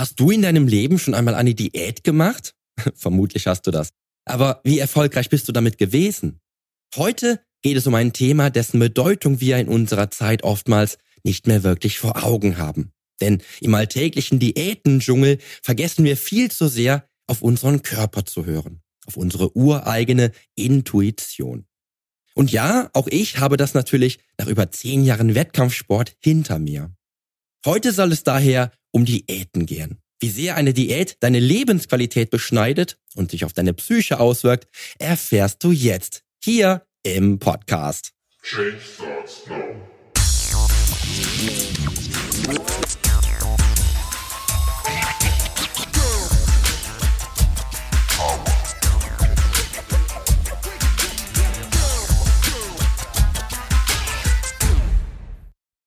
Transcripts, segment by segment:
Hast du in deinem Leben schon einmal eine Diät gemacht? Vermutlich hast du das. Aber wie erfolgreich bist du damit gewesen? Heute geht es um ein Thema, dessen Bedeutung wir in unserer Zeit oftmals nicht mehr wirklich vor Augen haben. Denn im alltäglichen Diätendschungel vergessen wir viel zu sehr, auf unseren Körper zu hören, auf unsere ureigene Intuition. Und ja, auch ich habe das natürlich nach über zehn Jahren Wettkampfsport hinter mir. Heute soll es daher um Diäten gehen. Wie sehr eine Diät deine Lebensqualität beschneidet und sich auf deine Psyche auswirkt, erfährst du jetzt hier im Podcast. Change starts now.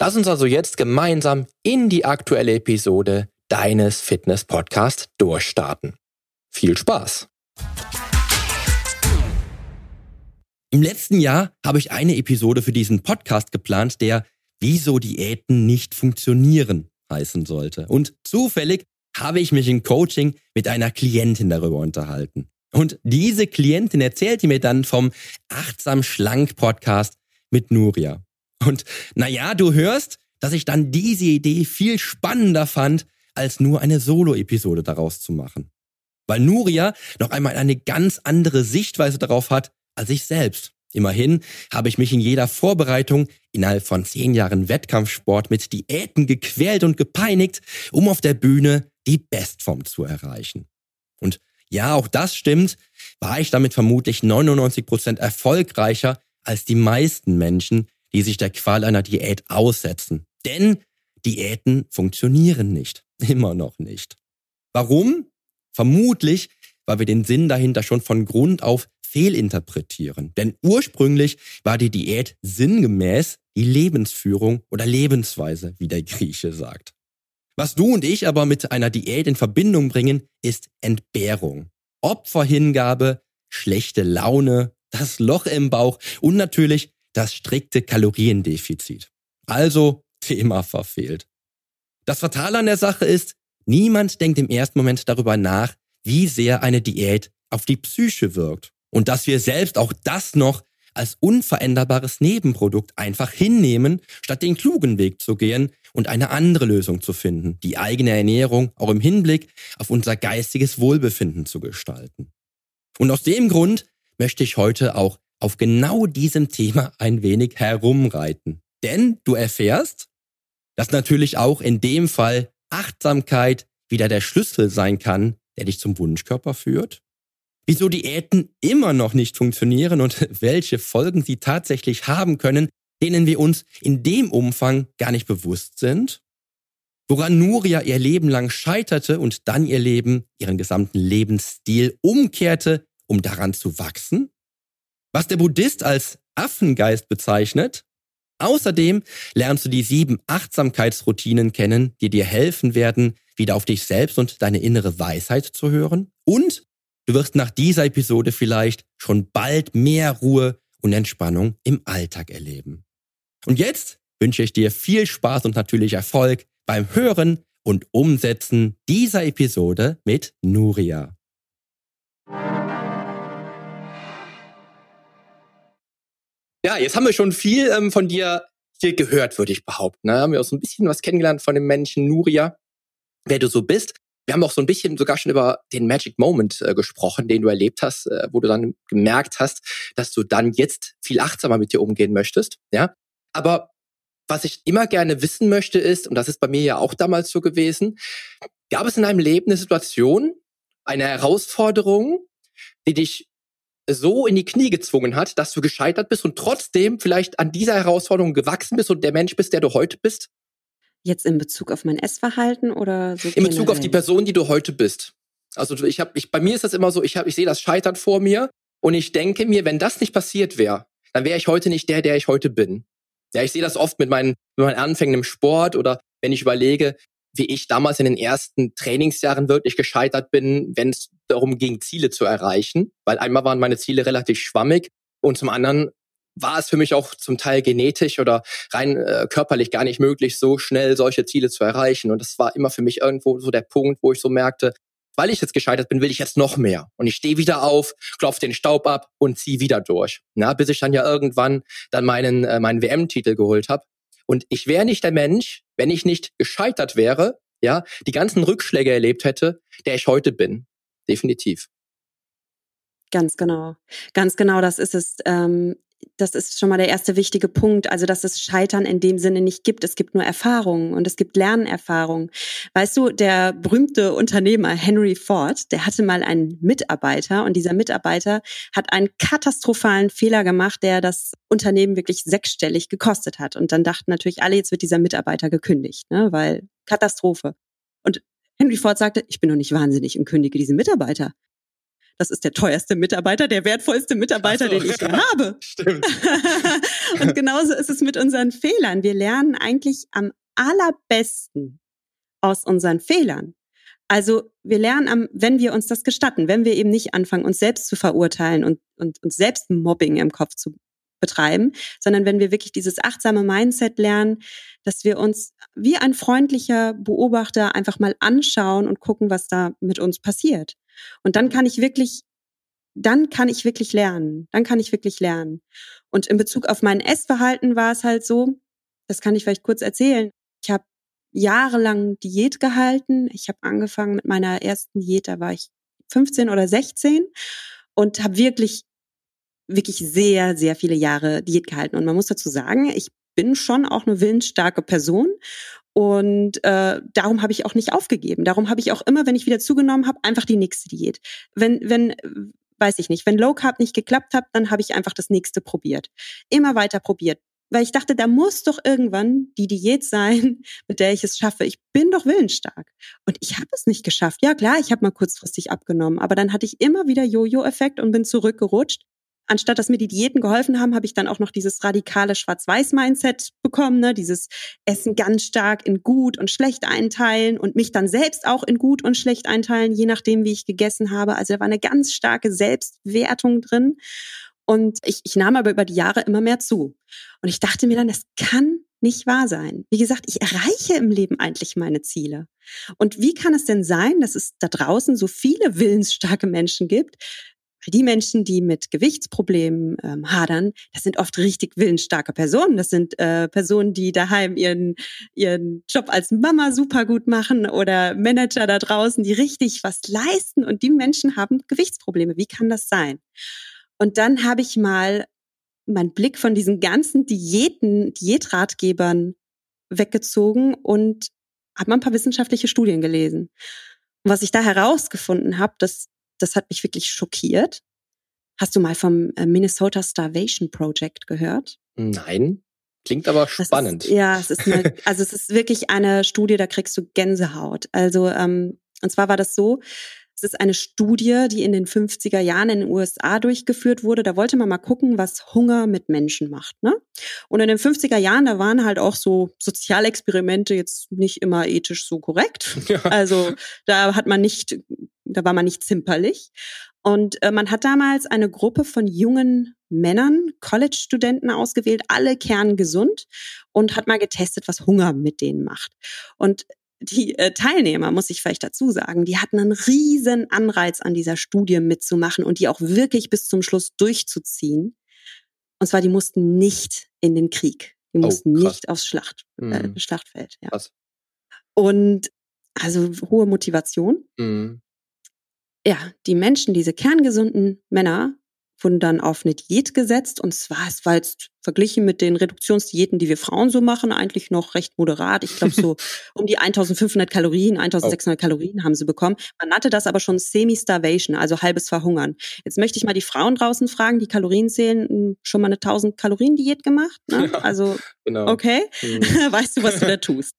Lass uns also jetzt gemeinsam in die aktuelle Episode deines Fitness Podcasts durchstarten. Viel Spaß! Im letzten Jahr habe ich eine Episode für diesen Podcast geplant, der Wieso Diäten nicht funktionieren heißen sollte. Und zufällig habe ich mich im Coaching mit einer Klientin darüber unterhalten. Und diese Klientin erzählte mir dann vom Achtsam Schlank Podcast mit Nuria. Und naja, du hörst, dass ich dann diese Idee viel spannender fand, als nur eine Solo-Episode daraus zu machen. Weil Nuria noch einmal eine ganz andere Sichtweise darauf hat als ich selbst. Immerhin habe ich mich in jeder Vorbereitung innerhalb von zehn Jahren Wettkampfsport mit Diäten gequält und gepeinigt, um auf der Bühne die Bestform zu erreichen. Und ja, auch das stimmt, war ich damit vermutlich 99 Prozent erfolgreicher als die meisten Menschen, die sich der Qual einer Diät aussetzen. Denn Diäten funktionieren nicht. Immer noch nicht. Warum? Vermutlich, weil wir den Sinn dahinter schon von Grund auf fehlinterpretieren. Denn ursprünglich war die Diät sinngemäß die Lebensführung oder Lebensweise, wie der Grieche sagt. Was du und ich aber mit einer Diät in Verbindung bringen, ist Entbehrung. Opferhingabe, schlechte Laune, das Loch im Bauch und natürlich das strikte Kaloriendefizit. Also Thema verfehlt. Das Fatale an der Sache ist, niemand denkt im ersten Moment darüber nach, wie sehr eine Diät auf die Psyche wirkt. Und dass wir selbst auch das noch als unveränderbares Nebenprodukt einfach hinnehmen, statt den klugen Weg zu gehen und eine andere Lösung zu finden, die eigene Ernährung auch im Hinblick auf unser geistiges Wohlbefinden zu gestalten. Und aus dem Grund möchte ich heute auch auf genau diesem Thema ein wenig herumreiten. Denn du erfährst, dass natürlich auch in dem Fall Achtsamkeit wieder der Schlüssel sein kann, der dich zum Wunschkörper führt. Wieso Diäten immer noch nicht funktionieren und welche Folgen sie tatsächlich haben können, denen wir uns in dem Umfang gar nicht bewusst sind. Woran Nuria ihr Leben lang scheiterte und dann ihr Leben, ihren gesamten Lebensstil umkehrte, um daran zu wachsen was der Buddhist als Affengeist bezeichnet. Außerdem lernst du die sieben Achtsamkeitsroutinen kennen, die dir helfen werden, wieder auf dich selbst und deine innere Weisheit zu hören. Und du wirst nach dieser Episode vielleicht schon bald mehr Ruhe und Entspannung im Alltag erleben. Und jetzt wünsche ich dir viel Spaß und natürlich Erfolg beim Hören und Umsetzen dieser Episode mit Nuria. Ja, jetzt haben wir schon viel ähm, von dir hier gehört, würde ich behaupten. Ne? Haben wir auch so ein bisschen was kennengelernt von dem Menschen Nuria, wer du so bist. Wir haben auch so ein bisschen sogar schon über den Magic Moment äh, gesprochen, den du erlebt hast, äh, wo du dann gemerkt hast, dass du dann jetzt viel achtsamer mit dir umgehen möchtest. Ja, aber was ich immer gerne wissen möchte ist, und das ist bei mir ja auch damals so gewesen, gab es in deinem Leben eine Situation, eine Herausforderung, die dich so in die Knie gezwungen hat, dass du gescheitert bist und trotzdem vielleicht an dieser Herausforderung gewachsen bist und der Mensch bist, der du heute bist? Jetzt in Bezug auf mein Essverhalten oder so? In Bezug auf die Person, die du heute bist. Also ich habe, ich, bei mir ist das immer so, ich habe, ich sehe das Scheitern vor mir und ich denke mir, wenn das nicht passiert wäre, dann wäre ich heute nicht der, der ich heute bin. Ja, ich sehe das oft mit meinen, mit meinen Anfängen im Sport oder wenn ich überlege, wie ich damals in den ersten Trainingsjahren wirklich gescheitert bin, wenn es darum ging, Ziele zu erreichen. Weil einmal waren meine Ziele relativ schwammig und zum anderen war es für mich auch zum Teil genetisch oder rein äh, körperlich gar nicht möglich, so schnell solche Ziele zu erreichen. Und das war immer für mich irgendwo so der Punkt, wo ich so merkte, weil ich jetzt gescheitert bin, will ich jetzt noch mehr. Und ich stehe wieder auf, klopfe den Staub ab und ziehe wieder durch. Na, bis ich dann ja irgendwann dann meinen, äh, meinen WM-Titel geholt habe. Und ich wäre nicht der Mensch, wenn ich nicht gescheitert wäre, ja, die ganzen Rückschläge erlebt hätte, der ich heute bin. Definitiv. Ganz genau. Ganz genau, das ist es. Ähm, das ist schon mal der erste wichtige Punkt. Also, dass es Scheitern in dem Sinne nicht gibt. Es gibt nur Erfahrungen und es gibt Lernerfahrungen. Weißt du, der berühmte Unternehmer Henry Ford, der hatte mal einen Mitarbeiter und dieser Mitarbeiter hat einen katastrophalen Fehler gemacht, der das Unternehmen wirklich sechsstellig gekostet hat. Und dann dachten natürlich alle, jetzt wird dieser Mitarbeiter gekündigt, ne? weil Katastrophe. Und Henry Ford sagte, ich bin doch nicht wahnsinnig und kündige diesen Mitarbeiter das ist der teuerste Mitarbeiter, der wertvollste Mitarbeiter, so, den ich habe. Stimmt. und genauso ist es mit unseren Fehlern. Wir lernen eigentlich am allerbesten aus unseren Fehlern. Also wir lernen, am, wenn wir uns das gestatten, wenn wir eben nicht anfangen, uns selbst zu verurteilen und, und, und selbst Mobbing im Kopf zu betreiben, sondern wenn wir wirklich dieses achtsame Mindset lernen, dass wir uns wie ein freundlicher Beobachter einfach mal anschauen und gucken, was da mit uns passiert. Und dann kann ich wirklich, dann kann ich wirklich lernen. Dann kann ich wirklich lernen. Und in Bezug auf mein Essverhalten war es halt so, das kann ich vielleicht kurz erzählen. Ich habe jahrelang Diät gehalten. Ich habe angefangen mit meiner ersten Diät, da war ich 15 oder 16 und habe wirklich wirklich sehr, sehr viele Jahre Diät gehalten. Und man muss dazu sagen, ich bin schon auch eine willensstarke Person und äh, darum habe ich auch nicht aufgegeben. Darum habe ich auch immer, wenn ich wieder zugenommen habe, einfach die nächste Diät. Wenn, wenn, weiß ich nicht, wenn Low Carb nicht geklappt hat, dann habe ich einfach das nächste probiert. Immer weiter probiert. Weil ich dachte, da muss doch irgendwann die Diät sein, mit der ich es schaffe. Ich bin doch willensstark. Und ich habe es nicht geschafft. Ja, klar, ich habe mal kurzfristig abgenommen, aber dann hatte ich immer wieder Jojo-Effekt und bin zurückgerutscht anstatt dass mir die Diäten geholfen haben, habe ich dann auch noch dieses radikale Schwarz-Weiß-Mindset bekommen, ne? dieses Essen ganz stark in gut und schlecht einteilen und mich dann selbst auch in gut und schlecht einteilen, je nachdem, wie ich gegessen habe. Also da war eine ganz starke Selbstwertung drin. Und ich, ich nahm aber über die Jahre immer mehr zu. Und ich dachte mir dann, das kann nicht wahr sein. Wie gesagt, ich erreiche im Leben eigentlich meine Ziele. Und wie kann es denn sein, dass es da draußen so viele willensstarke Menschen gibt, weil die Menschen, die mit Gewichtsproblemen ähm, hadern, das sind oft richtig willensstarke Personen. Das sind äh, Personen, die daheim ihren, ihren Job als Mama super gut machen oder Manager da draußen, die richtig was leisten. Und die Menschen haben Gewichtsprobleme. Wie kann das sein? Und dann habe ich mal meinen Blick von diesen ganzen Diäten, Diätratgebern weggezogen und habe mal ein paar wissenschaftliche Studien gelesen. Und was ich da herausgefunden habe, das das hat mich wirklich schockiert. Hast du mal vom äh, Minnesota Starvation Project gehört? Nein. Klingt aber spannend. Ist, ja, es ist eine, also es ist wirklich eine Studie, da kriegst du Gänsehaut. Also ähm, und zwar war das so, es ist eine Studie, die in den 50er Jahren in den USA durchgeführt wurde. Da wollte man mal gucken, was Hunger mit Menschen macht. Ne? Und in den 50er Jahren, da waren halt auch so Sozialexperimente jetzt nicht immer ethisch so korrekt. Ja. Also da hat man nicht da war man nicht zimperlich. Und äh, man hat damals eine Gruppe von jungen Männern, College-Studenten ausgewählt, alle kerngesund und hat mal getestet, was Hunger mit denen macht. Und die äh, Teilnehmer, muss ich vielleicht dazu sagen, die hatten einen riesen Anreiz an dieser Studie mitzumachen und die auch wirklich bis zum Schluss durchzuziehen. Und zwar, die mussten nicht in den Krieg. Die oh, mussten oh, nicht aufs Schlacht, äh, mhm. Schlachtfeld. Ja. Krass. Und also hohe Motivation. Mhm ja, die Menschen, diese kerngesunden Männer, wurden dann auf eine Diät gesetzt und zwar, es war jetzt verglichen mit den Reduktionsdiäten, die wir Frauen so machen, eigentlich noch recht moderat. Ich glaube so um die 1500 Kalorien, 1600 oh. Kalorien haben sie bekommen. Man nannte das aber schon Semi-Starvation, also halbes Verhungern. Jetzt möchte ich mal die Frauen draußen fragen, die Kalorien zählen, hm, schon mal eine 1000 Kalorien Diät gemacht? Ne? Ja, also, genau. okay, mhm. weißt du, was du da tust?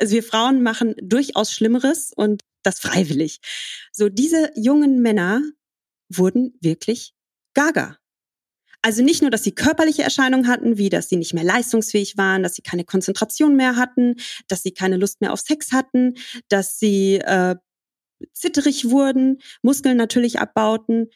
Also wir Frauen machen durchaus Schlimmeres und das freiwillig. So diese jungen Männer wurden wirklich gaga. Also nicht nur, dass sie körperliche Erscheinungen hatten, wie dass sie nicht mehr leistungsfähig waren, dass sie keine Konzentration mehr hatten, dass sie keine Lust mehr auf Sex hatten, dass sie äh, zitterig wurden, Muskeln natürlich abbauten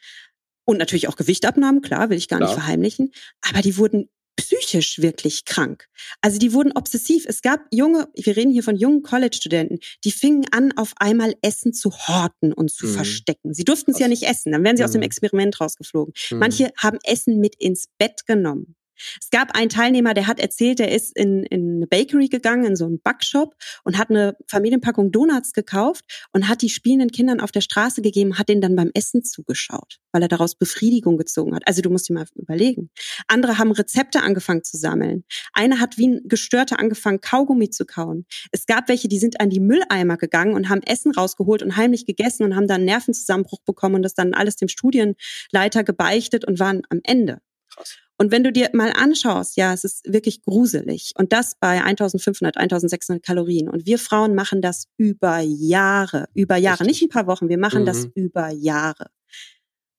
und natürlich auch Gewicht abnahmen, klar, will ich gar klar. nicht verheimlichen. Aber die wurden psychisch wirklich krank. Also die wurden obsessiv. Es gab junge, wir reden hier von jungen College-Studenten, die fingen an, auf einmal Essen zu horten und zu mhm. verstecken. Sie durften es ja nicht essen, dann wären sie mhm. aus dem mhm. Experiment rausgeflogen. Mhm. Manche haben Essen mit ins Bett genommen. Es gab einen Teilnehmer, der hat erzählt, der ist in, in eine Bakery gegangen, in so einen Backshop und hat eine Familienpackung Donuts gekauft und hat die spielenden Kindern auf der Straße gegeben, hat denen dann beim Essen zugeschaut, weil er daraus Befriedigung gezogen hat. Also du musst dir mal überlegen. Andere haben Rezepte angefangen zu sammeln. Einer hat wie ein Gestörter angefangen, Kaugummi zu kauen. Es gab welche, die sind an die Mülleimer gegangen und haben Essen rausgeholt und heimlich gegessen und haben dann einen Nervenzusammenbruch bekommen und das dann alles dem Studienleiter gebeichtet und waren am Ende. Krass. Und wenn du dir mal anschaust, ja, es ist wirklich gruselig. Und das bei 1500, 1600 Kalorien. Und wir Frauen machen das über Jahre, über Jahre, Richtig. nicht ein paar Wochen, wir machen mhm. das über Jahre.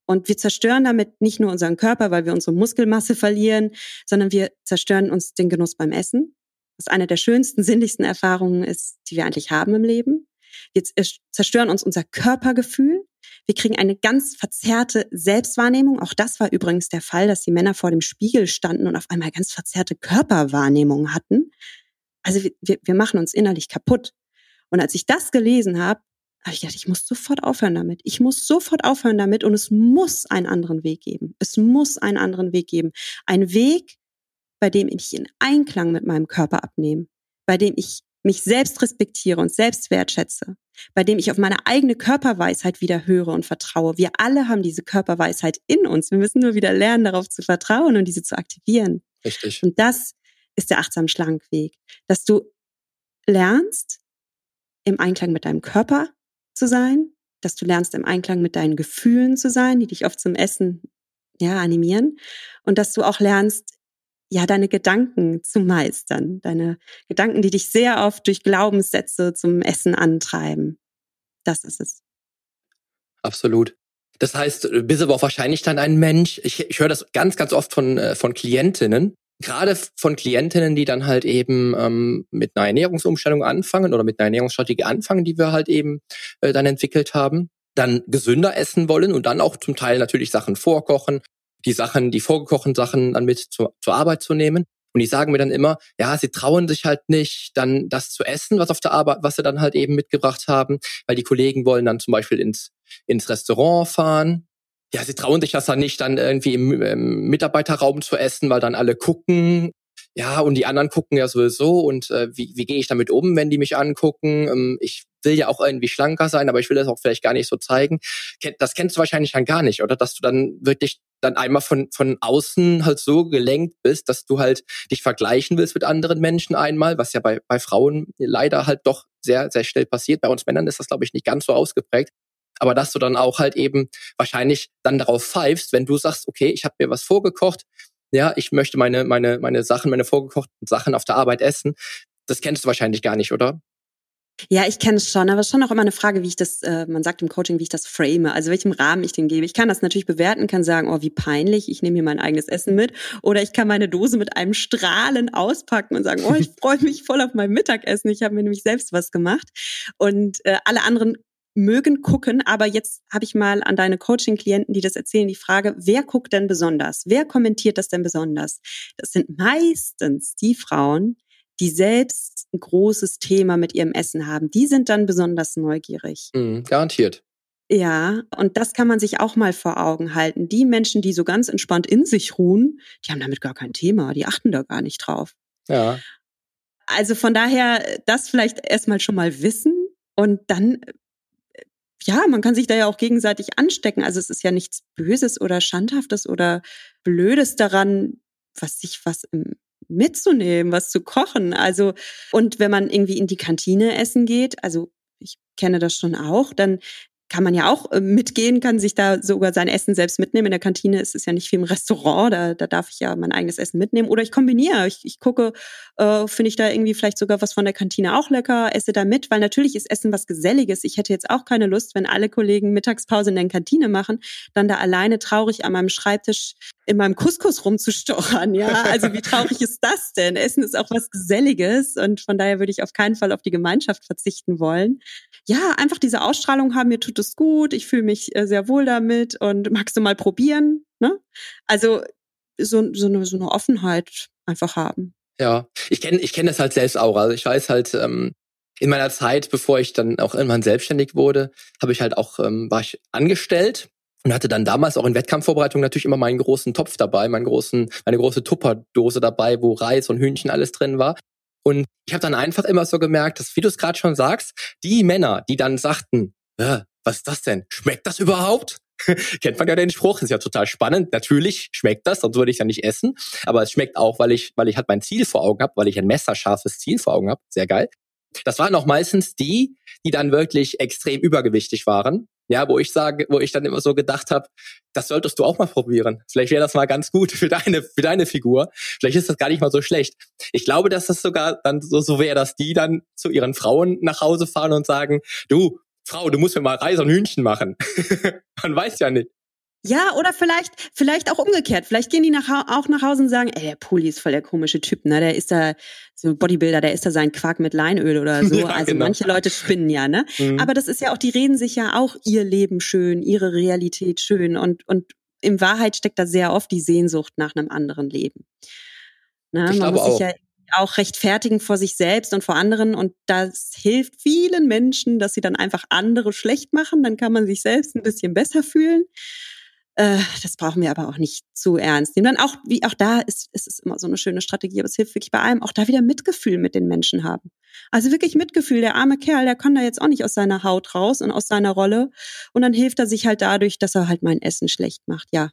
Und wir zerstören damit nicht nur unseren Körper, weil wir unsere Muskelmasse verlieren, sondern wir zerstören uns den Genuss beim Essen. Was eine der schönsten, sinnlichsten Erfahrungen ist, die wir eigentlich haben im Leben. Wir zerstören uns unser Körpergefühl. Wir kriegen eine ganz verzerrte Selbstwahrnehmung. Auch das war übrigens der Fall, dass die Männer vor dem Spiegel standen und auf einmal ganz verzerrte Körperwahrnehmungen hatten. Also wir, wir machen uns innerlich kaputt. Und als ich das gelesen habe, habe ich gedacht, ich muss sofort aufhören damit. Ich muss sofort aufhören damit und es muss einen anderen Weg geben. Es muss einen anderen Weg geben. Ein Weg, bei dem ich in Einklang mit meinem Körper abnehme, bei dem ich mich selbst respektiere und selbst wertschätze, bei dem ich auf meine eigene Körperweisheit wieder höre und vertraue. Wir alle haben diese Körperweisheit in uns. Wir müssen nur wieder lernen, darauf zu vertrauen und diese zu aktivieren. Richtig. Und das ist der achtsam Schlankweg, dass du lernst, im Einklang mit deinem Körper zu sein, dass du lernst, im Einklang mit deinen Gefühlen zu sein, die dich oft zum Essen ja, animieren und dass du auch lernst, ja, deine Gedanken zu meistern. Deine Gedanken, die dich sehr oft durch Glaubenssätze zum Essen antreiben. Das ist es. Absolut. Das heißt, du bist aber auch wahrscheinlich dann ein Mensch. Ich, ich höre das ganz, ganz oft von, äh, von Klientinnen. Gerade von Klientinnen, die dann halt eben ähm, mit einer Ernährungsumstellung anfangen oder mit einer Ernährungsstrategie anfangen, die wir halt eben äh, dann entwickelt haben, dann gesünder essen wollen und dann auch zum Teil natürlich Sachen vorkochen, die Sachen, die vorgekochten Sachen dann mit zur, zur Arbeit zu nehmen. Und die sagen mir dann immer, ja, sie trauen sich halt nicht, dann das zu essen, was auf der Arbeit, was sie dann halt eben mitgebracht haben, weil die Kollegen wollen dann zum Beispiel ins, ins Restaurant fahren. Ja, sie trauen sich das dann nicht, dann irgendwie im, im Mitarbeiterraum zu essen, weil dann alle gucken ja, und die anderen gucken ja sowieso und äh, wie, wie gehe ich damit um, wenn die mich angucken? Ähm, ich will ja auch irgendwie schlanker sein, aber ich will das auch vielleicht gar nicht so zeigen. Das kennst du wahrscheinlich dann gar nicht, oder? Dass du dann wirklich dann einmal von, von außen halt so gelenkt bist, dass du halt dich vergleichen willst mit anderen Menschen einmal, was ja bei, bei Frauen leider halt doch sehr, sehr schnell passiert. Bei uns Männern ist das, glaube ich, nicht ganz so ausgeprägt. Aber dass du dann auch halt eben wahrscheinlich dann darauf pfeifst, wenn du sagst, okay, ich habe mir was vorgekocht, ja, ich möchte meine, meine, meine Sachen, meine vorgekochten Sachen auf der Arbeit essen. Das kennst du wahrscheinlich gar nicht, oder? Ja, ich kenne es schon, aber es ist schon auch immer eine Frage, wie ich das, äh, man sagt im Coaching, wie ich das frame, also welchem Rahmen ich den gebe. Ich kann das natürlich bewerten, kann sagen, oh, wie peinlich, ich nehme hier mein eigenes Essen mit. Oder ich kann meine Dose mit einem Strahlen auspacken und sagen, oh, ich freue mich voll auf mein Mittagessen. Ich habe mir nämlich selbst was gemacht. Und äh, alle anderen mögen gucken, aber jetzt habe ich mal an deine Coaching-Klienten, die das erzählen, die Frage, wer guckt denn besonders? Wer kommentiert das denn besonders? Das sind meistens die Frauen, die selbst ein großes Thema mit ihrem Essen haben. Die sind dann besonders neugierig. Mhm, garantiert. Ja, und das kann man sich auch mal vor Augen halten. Die Menschen, die so ganz entspannt in sich ruhen, die haben damit gar kein Thema, die achten da gar nicht drauf. Ja. Also von daher, das vielleicht erstmal schon mal wissen und dann ja, man kann sich da ja auch gegenseitig anstecken. Also es ist ja nichts Böses oder Schandhaftes oder Blödes daran, was sich was mitzunehmen, was zu kochen. Also, und wenn man irgendwie in die Kantine essen geht, also ich kenne das schon auch, dann kann man ja auch äh, mitgehen, kann sich da sogar sein Essen selbst mitnehmen. In der Kantine ist es ja nicht wie im Restaurant, da, da darf ich ja mein eigenes Essen mitnehmen. Oder ich kombiniere, ich, ich gucke, äh, finde ich da irgendwie vielleicht sogar was von der Kantine auch lecker, esse da mit, weil natürlich ist Essen was Geselliges. Ich hätte jetzt auch keine Lust, wenn alle Kollegen Mittagspause in der Kantine machen, dann da alleine traurig an meinem Schreibtisch in meinem Couscous rumzustochern. Ja, also wie traurig ist das denn? Essen ist auch was Geselliges und von daher würde ich auf keinen Fall auf die Gemeinschaft verzichten wollen. Ja, einfach diese Ausstrahlung haben, mir tut es gut, ich fühle mich äh, sehr wohl damit und magst du mal probieren? Ne? Also so, so, eine, so eine Offenheit einfach haben. Ja, ich kenne ich kenn das halt selbst auch. Also ich weiß halt, ähm, in meiner Zeit, bevor ich dann auch irgendwann selbstständig wurde, habe ich halt auch, ähm, war ich angestellt und hatte dann damals auch in Wettkampfvorbereitung natürlich immer meinen großen Topf dabei, meinen großen, meine große Tupperdose dabei, wo Reis und Hühnchen alles drin war. Und ich habe dann einfach immer so gemerkt, dass, wie du es gerade schon sagst, die Männer, die dann sagten, äh, was ist das denn? Schmeckt das überhaupt? Kennt man ja den Spruch, ist ja total spannend. Natürlich schmeckt das, sonst würde ich ja nicht essen. Aber es schmeckt auch, weil ich, weil ich halt mein Ziel vor Augen habe, weil ich ein messerscharfes Ziel vor Augen habe. Sehr geil. Das waren auch meistens die, die dann wirklich extrem übergewichtig waren. Ja, wo ich sage, wo ich dann immer so gedacht habe, das solltest du auch mal probieren. Vielleicht wäre das mal ganz gut für deine, für deine Figur. Vielleicht ist das gar nicht mal so schlecht. Ich glaube, dass das sogar dann so, so wäre, dass die dann zu ihren Frauen nach Hause fahren und sagen, du, Frau, du musst mir mal Reis und Hühnchen machen. Man weiß ja nicht. Ja, oder vielleicht, vielleicht auch umgekehrt. Vielleicht gehen die nach, auch nach Hause und sagen, ey, der Poli ist voll der komische Typ, ne? Der ist da so Bodybuilder, der ist da sein Quark mit Leinöl oder so. Ja, also genau. manche Leute spinnen ja, ne? Mhm. Aber das ist ja auch, die reden sich ja auch ihr Leben schön, ihre Realität schön und, und in Wahrheit steckt da sehr oft die Sehnsucht nach einem anderen Leben. Ne? Ich Man muss sich ja auch rechtfertigen vor sich selbst und vor anderen und das hilft vielen Menschen, dass sie dann einfach andere schlecht machen, dann kann man sich selbst ein bisschen besser fühlen. Äh, das brauchen wir aber auch nicht zu ernst nehmen. Dann auch, wie auch da ist, ist es immer so eine schöne Strategie, aber es hilft wirklich bei allem, auch da wieder Mitgefühl mit den Menschen haben. Also wirklich Mitgefühl. Der arme Kerl, der kann da jetzt auch nicht aus seiner Haut raus und aus seiner Rolle. Und dann hilft er sich halt dadurch, dass er halt mein Essen schlecht macht. Ja,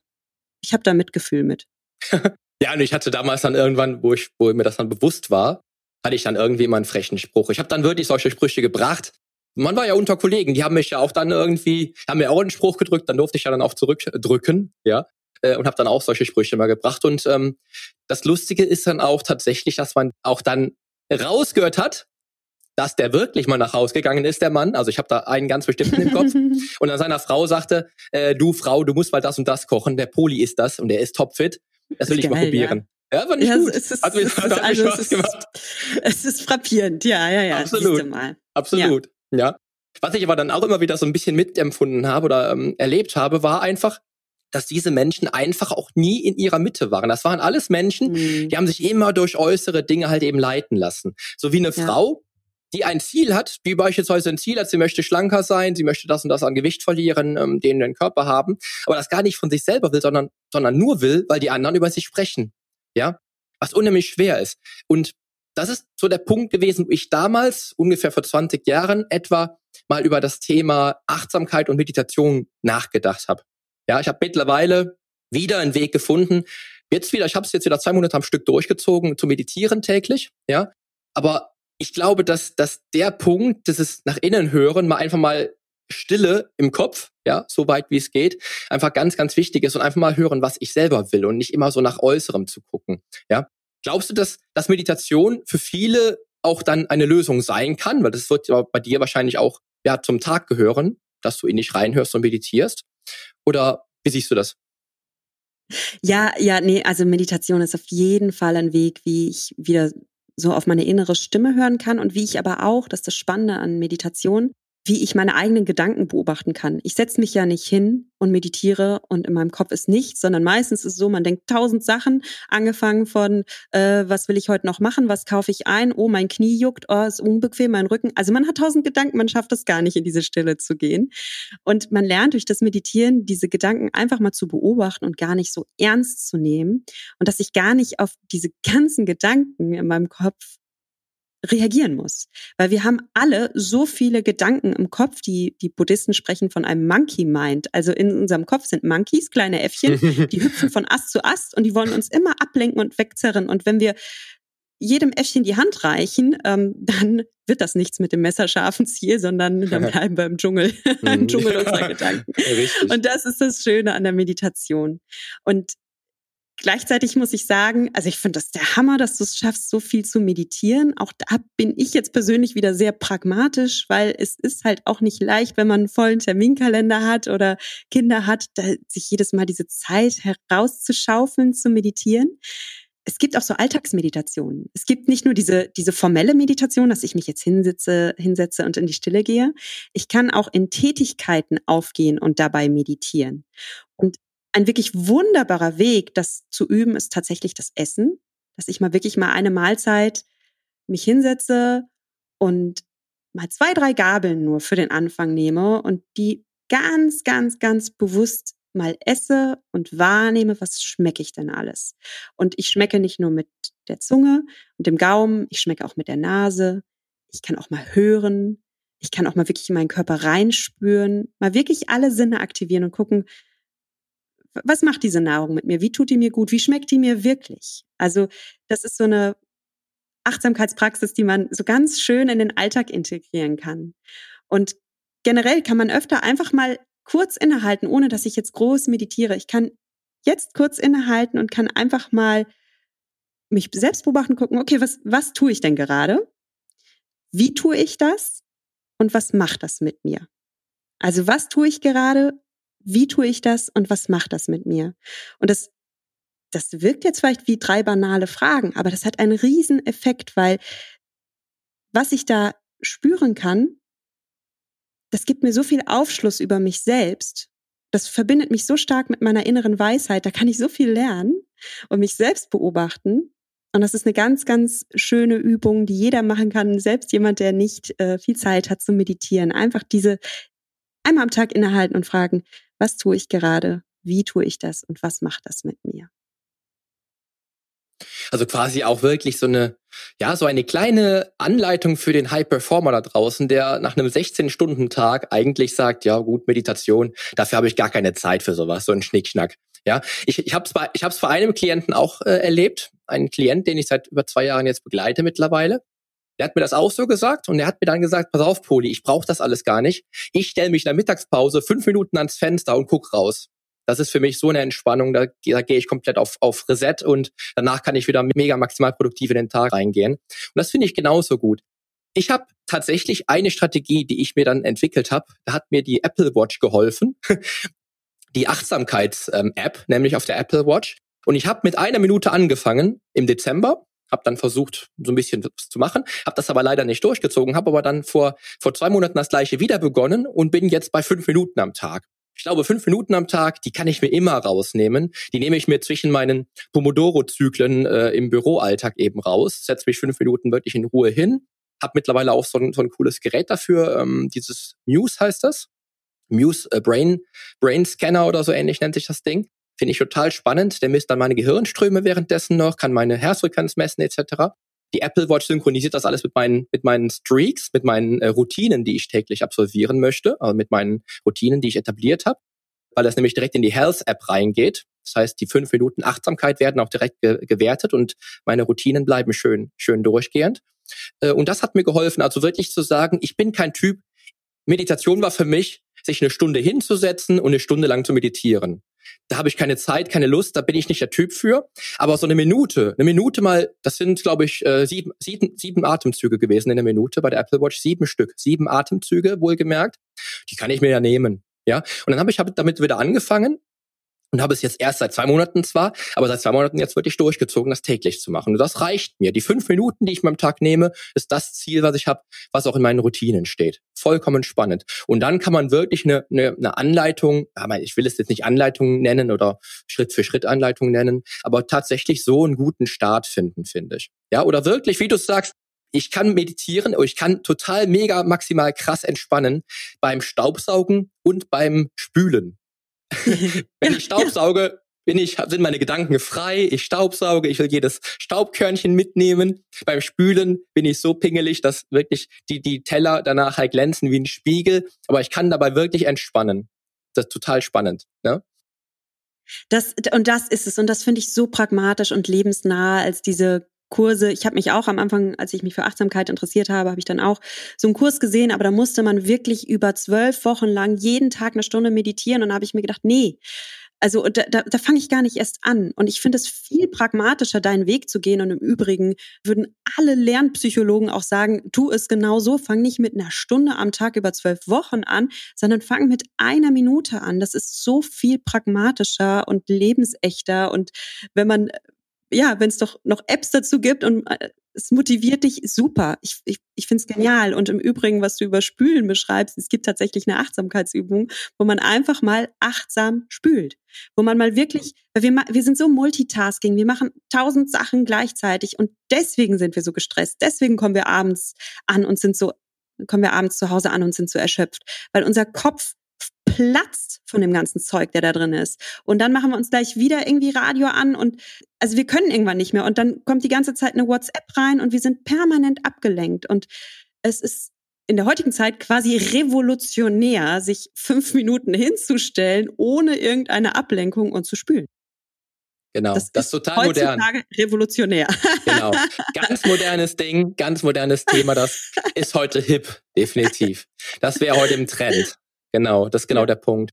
ich habe da Mitgefühl mit. ja, und ich hatte damals dann irgendwann, wo ich, wo mir das dann bewusst war, hatte ich dann irgendwie mal einen frechen Spruch. Ich habe dann wirklich solche Sprüche gebracht, man war ja unter Kollegen, die haben mich ja auch dann irgendwie, haben mir auch einen Spruch gedrückt, dann durfte ich ja dann auch zurückdrücken, ja, äh, und habe dann auch solche Sprüche mal gebracht. Und ähm, das Lustige ist dann auch tatsächlich, dass man auch dann rausgehört hat, dass der wirklich mal nach Hause gegangen ist, der Mann. Also ich habe da einen ganz bestimmten im Kopf. und dann seiner Frau sagte, äh, du Frau, du musst mal das und das kochen. Der Poli ist das und der ist topfit. Das will ich mal probieren. Ja, ja ich ja, gut. Es ist, hat mir, es hat ist, also Spaß es gemacht. Ist, es ist frappierend, ja, ja, ja. Absolut. Absolut. Ja. Ja. Was ich aber dann auch immer wieder so ein bisschen mitempfunden habe oder ähm, erlebt habe, war einfach, dass diese Menschen einfach auch nie in ihrer Mitte waren. Das waren alles Menschen, mhm. die haben sich immer durch äußere Dinge halt eben leiten lassen. So wie eine ja. Frau, die ein Ziel hat, wie beispielsweise ein Ziel hat, sie möchte schlanker sein, sie möchte das und das an Gewicht verlieren, ähm, den den Körper haben, aber das gar nicht von sich selber will, sondern, sondern nur will, weil die anderen über sich sprechen. Ja, was unheimlich schwer ist. Und das ist so der Punkt gewesen, wo ich damals, ungefähr vor 20 Jahren, etwa mal über das Thema Achtsamkeit und Meditation nachgedacht habe. Ja, ich habe mittlerweile wieder einen Weg gefunden. Jetzt wieder, ich habe es jetzt wieder zwei Monate am Stück durchgezogen, zu meditieren täglich. Ja, aber ich glaube, dass, dass der Punkt, das ist nach innen hören, mal einfach mal Stille im Kopf, ja, so weit wie es geht, einfach ganz, ganz wichtig ist und einfach mal hören, was ich selber will und nicht immer so nach Äußerem zu gucken, ja. Glaubst du, dass, dass Meditation für viele auch dann eine Lösung sein kann? Weil das wird ja bei dir wahrscheinlich auch ja, zum Tag gehören, dass du in dich reinhörst und meditierst. Oder wie siehst du das? Ja, ja, nee, also Meditation ist auf jeden Fall ein Weg, wie ich wieder so auf meine innere Stimme hören kann. Und wie ich aber auch, das ist das Spannende an Meditation, wie ich meine eigenen Gedanken beobachten kann. Ich setze mich ja nicht hin und meditiere und in meinem Kopf ist nichts, sondern meistens ist es so, man denkt tausend Sachen, angefangen von, äh, was will ich heute noch machen, was kaufe ich ein, oh, mein Knie juckt, oh, ist unbequem, mein Rücken. Also man hat tausend Gedanken, man schafft es gar nicht, in diese Stille zu gehen. Und man lernt durch das Meditieren, diese Gedanken einfach mal zu beobachten und gar nicht so ernst zu nehmen und dass ich gar nicht auf diese ganzen Gedanken in meinem Kopf reagieren muss. Weil wir haben alle so viele Gedanken im Kopf, die, die Buddhisten sprechen von einem Monkey Mind. Also in unserem Kopf sind Monkeys, kleine Äffchen, die hüpfen von Ast zu Ast und die wollen uns immer ablenken und wegzerren. Und wenn wir jedem Äffchen die Hand reichen, ähm, dann wird das nichts mit dem messerscharfen Ziel, sondern dann bleiben wir im Dschungel, im mhm. Dschungel unserer Gedanken. Richtig. Und das ist das Schöne an der Meditation. Und Gleichzeitig muss ich sagen, also ich finde das der Hammer, dass du es schaffst, so viel zu meditieren. Auch da bin ich jetzt persönlich wieder sehr pragmatisch, weil es ist halt auch nicht leicht, wenn man einen vollen Terminkalender hat oder Kinder hat, sich jedes Mal diese Zeit herauszuschaufeln, zu meditieren. Es gibt auch so Alltagsmeditationen. Es gibt nicht nur diese, diese formelle Meditation, dass ich mich jetzt hinsitze, hinsetze und in die Stille gehe. Ich kann auch in Tätigkeiten aufgehen und dabei meditieren. Und ein wirklich wunderbarer Weg, das zu üben, ist tatsächlich das Essen, dass ich mal wirklich mal eine Mahlzeit mich hinsetze und mal zwei, drei Gabeln nur für den Anfang nehme und die ganz, ganz, ganz bewusst mal esse und wahrnehme, was schmecke ich denn alles. Und ich schmecke nicht nur mit der Zunge und dem Gaumen, ich schmecke auch mit der Nase. Ich kann auch mal hören. Ich kann auch mal wirklich in meinen Körper reinspüren, mal wirklich alle Sinne aktivieren und gucken, was macht diese Nahrung mit mir? Wie tut die mir gut? Wie schmeckt die mir wirklich? Also das ist so eine Achtsamkeitspraxis, die man so ganz schön in den Alltag integrieren kann. Und generell kann man öfter einfach mal kurz innehalten, ohne dass ich jetzt groß meditiere. Ich kann jetzt kurz innehalten und kann einfach mal mich selbst beobachten, gucken, okay, was, was tue ich denn gerade? Wie tue ich das? Und was macht das mit mir? Also was tue ich gerade? Wie tue ich das und was macht das mit mir? Und das, das wirkt jetzt vielleicht wie drei banale Fragen, aber das hat einen riesen Effekt, weil was ich da spüren kann, das gibt mir so viel Aufschluss über mich selbst. Das verbindet mich so stark mit meiner inneren Weisheit. Da kann ich so viel lernen und mich selbst beobachten. Und das ist eine ganz, ganz schöne Übung, die jeder machen kann, selbst jemand, der nicht äh, viel Zeit hat zu meditieren. Einfach diese einmal am Tag innehalten und fragen, was tue ich gerade, wie tue ich das und was macht das mit mir. Also quasi auch wirklich so eine, ja, so eine kleine Anleitung für den High Performer da draußen, der nach einem 16-Stunden-Tag eigentlich sagt, ja gut, Meditation, dafür habe ich gar keine Zeit für sowas, so ein Schnickschnack. Ja, ich, ich habe es bei, ich hab's bei einem Klienten auch äh, erlebt, einen Klient, den ich seit über zwei Jahren jetzt begleite mittlerweile. Der hat mir das auch so gesagt und er hat mir dann gesagt, pass auf, Poli, ich brauche das alles gar nicht. Ich stelle mich in der Mittagspause fünf Minuten ans Fenster und guck raus. Das ist für mich so eine Entspannung, da, da gehe ich komplett auf, auf Reset und danach kann ich wieder mega maximal produktiv in den Tag reingehen. Und das finde ich genauso gut. Ich habe tatsächlich eine Strategie, die ich mir dann entwickelt habe. Da hat mir die Apple Watch geholfen. Die Achtsamkeits-App, ähm, nämlich auf der Apple Watch. Und ich habe mit einer Minute angefangen im Dezember habe dann versucht, so ein bisschen was zu machen, habe das aber leider nicht durchgezogen, habe aber dann vor, vor zwei Monaten das gleiche wieder begonnen und bin jetzt bei fünf Minuten am Tag. Ich glaube, fünf Minuten am Tag, die kann ich mir immer rausnehmen. Die nehme ich mir zwischen meinen Pomodoro-Zyklen äh, im Büroalltag eben raus, setze mich fünf Minuten wirklich in Ruhe hin, habe mittlerweile auch so ein, so ein cooles Gerät dafür, ähm, dieses Muse heißt das. Muse äh, Brain, Brain Scanner oder so ähnlich nennt sich das Ding. Finde ich total spannend. Der misst dann meine Gehirnströme währenddessen noch, kann meine Herzfrequenz messen etc. Die Apple Watch synchronisiert das alles mit meinen, mit meinen Streaks, mit meinen äh, Routinen, die ich täglich absolvieren möchte, also mit meinen Routinen, die ich etabliert habe, weil das nämlich direkt in die Health-App reingeht. Das heißt, die fünf Minuten Achtsamkeit werden auch direkt ge gewertet und meine Routinen bleiben schön, schön durchgehend. Äh, und das hat mir geholfen, also wirklich zu sagen, ich bin kein Typ, Meditation war für mich, sich eine Stunde hinzusetzen und eine Stunde lang zu meditieren da habe ich keine Zeit, keine Lust, da bin ich nicht der Typ für. Aber so eine Minute, eine Minute mal, das sind, glaube ich, äh, sieben, sieben, sieben Atemzüge gewesen in der Minute bei der Apple Watch, sieben Stück, sieben Atemzüge wohlgemerkt. Die kann ich mir ja nehmen. Ja, und dann habe ich hab damit wieder angefangen und habe es jetzt erst seit zwei Monaten zwar, aber seit zwei Monaten jetzt wirklich durchgezogen, das täglich zu machen. Und das reicht mir. Die fünf Minuten, die ich am Tag nehme, ist das Ziel, was ich habe, was auch in meinen Routinen steht. Vollkommen spannend. Und dann kann man wirklich eine, eine, eine Anleitung, ich will es jetzt nicht Anleitung nennen oder Schritt für Schritt Anleitung nennen, aber tatsächlich so einen guten Start finden, finde ich. Ja, oder wirklich, wie du sagst, ich kann meditieren, ich kann total mega maximal krass entspannen beim Staubsaugen und beim Spülen. Wenn ich Staubsauge, bin ich, sind meine Gedanken frei, ich staubsauge, ich will jedes Staubkörnchen mitnehmen. Beim Spülen bin ich so pingelig, dass wirklich die, die Teller danach halt glänzen wie ein Spiegel, aber ich kann dabei wirklich entspannen. Das ist total spannend. Ne? Das, und das ist es. Und das finde ich so pragmatisch und lebensnah als diese Kurse. Ich habe mich auch am Anfang, als ich mich für Achtsamkeit interessiert habe, habe ich dann auch so einen Kurs gesehen, aber da musste man wirklich über zwölf Wochen lang jeden Tag eine Stunde meditieren und da habe ich mir gedacht, nee, also da, da, da fange ich gar nicht erst an. Und ich finde es viel pragmatischer, deinen Weg zu gehen. Und im Übrigen würden alle Lernpsychologen auch sagen, tu es genau so, fang nicht mit einer Stunde am Tag über zwölf Wochen an, sondern fang mit einer Minute an. Das ist so viel pragmatischer und lebensechter. Und wenn man ja, wenn es doch noch Apps dazu gibt und äh, es motiviert dich super. Ich, ich, ich finde es genial. Und im Übrigen, was du über Spülen beschreibst, es gibt tatsächlich eine Achtsamkeitsübung, wo man einfach mal achtsam spült. Wo man mal wirklich, weil wir, wir sind so multitasking, wir machen tausend Sachen gleichzeitig und deswegen sind wir so gestresst. Deswegen kommen wir abends an und sind so, kommen wir abends zu Hause an und sind so erschöpft. Weil unser Kopf platzt von dem ganzen Zeug, der da drin ist. Und dann machen wir uns gleich wieder irgendwie Radio an und also wir können irgendwann nicht mehr. Und dann kommt die ganze Zeit eine WhatsApp rein und wir sind permanent abgelenkt. Und es ist in der heutigen Zeit quasi revolutionär, sich fünf Minuten hinzustellen, ohne irgendeine Ablenkung und zu spülen. Genau, das, das ist total modern. revolutionär. Genau, ganz modernes Ding, ganz modernes Thema, das ist heute hip, definitiv. Das wäre heute im Trend. Genau, das ist genau der Punkt.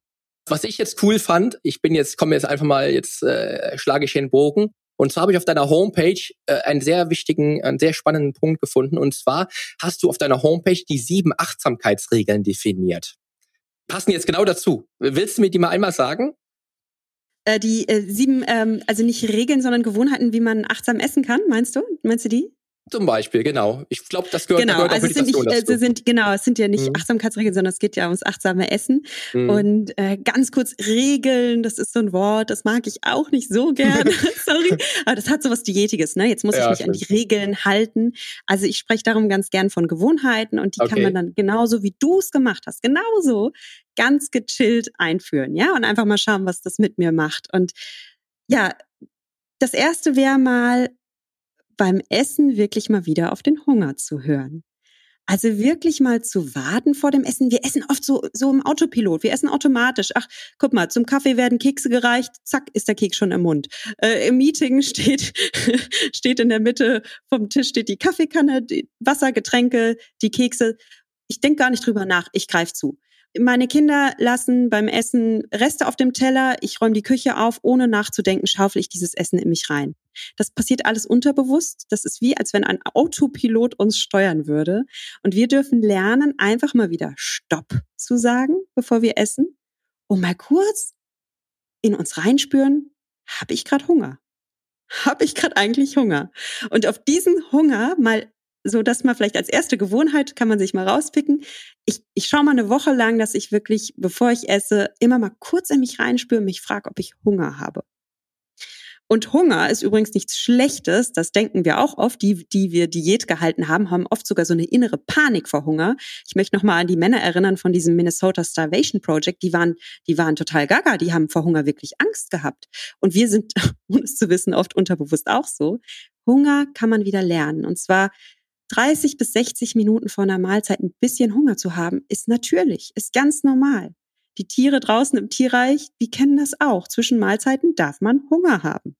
Was ich jetzt cool fand, ich bin jetzt, komme jetzt einfach mal, jetzt äh, schlage ich den Bogen. Und zwar habe ich auf deiner Homepage äh, einen sehr wichtigen, einen sehr spannenden Punkt gefunden. Und zwar hast du auf deiner Homepage die sieben Achtsamkeitsregeln definiert. Passen jetzt genau dazu. Willst du mir die mal einmal sagen? Äh, die äh, sieben, ähm, also nicht Regeln, sondern Gewohnheiten, wie man achtsam essen kann, meinst du? Meinst du die? Zum Beispiel, genau. Ich glaube, das gehört, genau, gehört auch also Meditation sind nicht, dazu. Sind, genau, es sind ja nicht mhm. Achtsamkeitsregeln, sondern es geht ja ums achtsame Essen. Mhm. Und äh, ganz kurz Regeln, das ist so ein Wort, das mag ich auch nicht so gerne. Sorry. Aber das hat so was Diätiges, ne? Jetzt muss ja, ich mich stimmt. an die Regeln halten. Also ich spreche darum ganz gern von Gewohnheiten und die okay. kann man dann genauso wie du es gemacht hast, genauso ganz gechillt einführen, ja? Und einfach mal schauen, was das mit mir macht. Und ja, das erste wäre mal beim Essen wirklich mal wieder auf den Hunger zu hören. Also wirklich mal zu warten vor dem Essen. Wir essen oft so, so im Autopilot. Wir essen automatisch. Ach, guck mal, zum Kaffee werden Kekse gereicht. Zack, ist der Keks schon im Mund. Äh, Im Meeting steht, steht in der Mitte vom Tisch steht die Kaffeekanne, die Wasser, Getränke, die Kekse. Ich denke gar nicht drüber nach. Ich greife zu. Meine Kinder lassen beim Essen Reste auf dem Teller. Ich räume die Küche auf. Ohne nachzudenken schaufel ich dieses Essen in mich rein. Das passiert alles unterbewusst. Das ist wie, als wenn ein Autopilot uns steuern würde. Und wir dürfen lernen, einfach mal wieder Stopp zu sagen, bevor wir essen. Und mal kurz in uns reinspüren, habe ich gerade Hunger? Habe ich gerade eigentlich Hunger? Und auf diesen Hunger mal so dass man vielleicht als erste Gewohnheit kann man sich mal rauspicken. Ich, ich schaue mal eine Woche lang, dass ich wirklich, bevor ich esse, immer mal kurz in mich reinspüre, mich frage, ob ich Hunger habe. Und Hunger ist übrigens nichts Schlechtes, das denken wir auch oft, die, die wir Diät gehalten haben, haben oft sogar so eine innere Panik vor Hunger. Ich möchte noch mal an die Männer erinnern von diesem Minnesota Starvation Project, die waren, die waren total gaga, die haben vor Hunger wirklich Angst gehabt. Und wir sind, ohne es zu wissen, oft unterbewusst auch so. Hunger kann man wieder lernen. Und zwar 30 bis 60 Minuten vor einer Mahlzeit ein bisschen Hunger zu haben, ist natürlich, ist ganz normal. Die Tiere draußen im Tierreich, die kennen das auch. Zwischen Mahlzeiten darf man Hunger haben.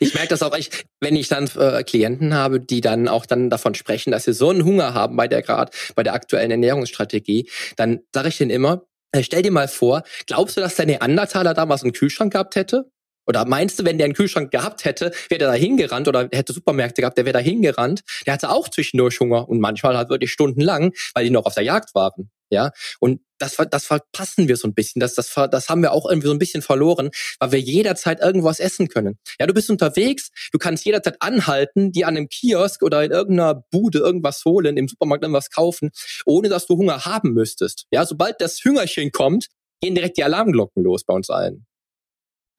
Ich merke das auch, ich, wenn ich dann äh, Klienten habe, die dann auch dann davon sprechen, dass sie so einen Hunger haben bei der Grad, bei der aktuellen Ernährungsstrategie, dann sage ich denen immer, äh, stell dir mal vor, glaubst du, dass der Neandertaler damals einen Kühlschrank gehabt hätte? Oder meinst du, wenn der einen Kühlschrank gehabt hätte, wäre der da hingerannt oder hätte Supermärkte gehabt, der wäre da hingerannt. Der hatte auch zwischendurch Hunger und manchmal halt wirklich stundenlang, weil die noch auf der Jagd waren. Ja, und das, das verpassen wir so ein bisschen. Das, das, das haben wir auch irgendwie so ein bisschen verloren, weil wir jederzeit irgendwas essen können. Ja, du bist unterwegs, du kannst jederzeit anhalten, die an einem Kiosk oder in irgendeiner Bude irgendwas holen, im Supermarkt irgendwas kaufen, ohne dass du Hunger haben müsstest. Ja, sobald das Hüngerchen kommt, gehen direkt die Alarmglocken los bei uns allen.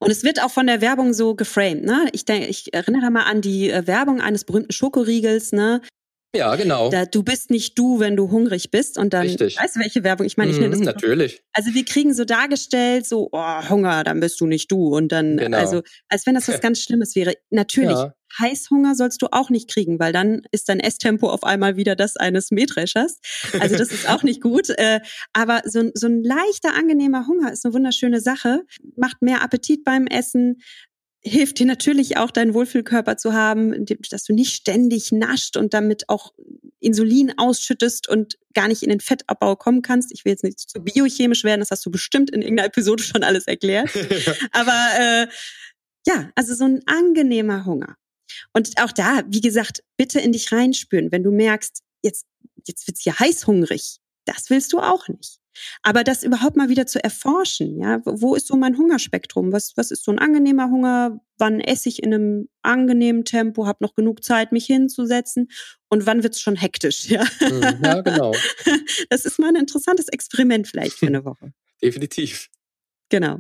Und es wird auch von der Werbung so geframed. Ne? Ich, denke, ich erinnere mal an die äh, Werbung eines berühmten Schokoriegels. Ne? Ja, genau. Da, du bist nicht du, wenn du hungrig bist. Und dann, Richtig. weißt du, welche Werbung? Ich meine, ich nenne das. Mhm, natürlich. Also wir kriegen so dargestellt, so, oh, Hunger, dann bist du nicht du. Und dann, genau. also, als wenn das was ganz Schlimmes wäre. Natürlich, ja. Heißhunger sollst du auch nicht kriegen, weil dann ist dein Esstempo auf einmal wieder das eines Mähdreschers. Also das ist auch nicht gut. Äh, aber so, so ein leichter, angenehmer Hunger ist eine wunderschöne Sache, macht mehr Appetit beim Essen, hilft dir natürlich auch, deinen Wohlfühlkörper zu haben, dass du nicht ständig nascht und damit auch Insulin ausschüttest und gar nicht in den Fettabbau kommen kannst. Ich will jetzt nicht zu biochemisch werden, das hast du bestimmt in irgendeiner Episode schon alles erklärt. Aber äh, ja, also so ein angenehmer Hunger. Und auch da, wie gesagt, bitte in dich reinspüren, wenn du merkst, jetzt, jetzt wird's hier heißhungrig. Das willst du auch nicht. Aber das überhaupt mal wieder zu erforschen, ja, wo ist so mein Hungerspektrum? Was, was ist so ein angenehmer Hunger? Wann esse ich in einem angenehmen Tempo, habe noch genug Zeit, mich hinzusetzen? Und wann wird's schon hektisch? Ja, mhm, ja genau. Das ist mal ein interessantes Experiment vielleicht für eine Woche. Definitiv. Genau.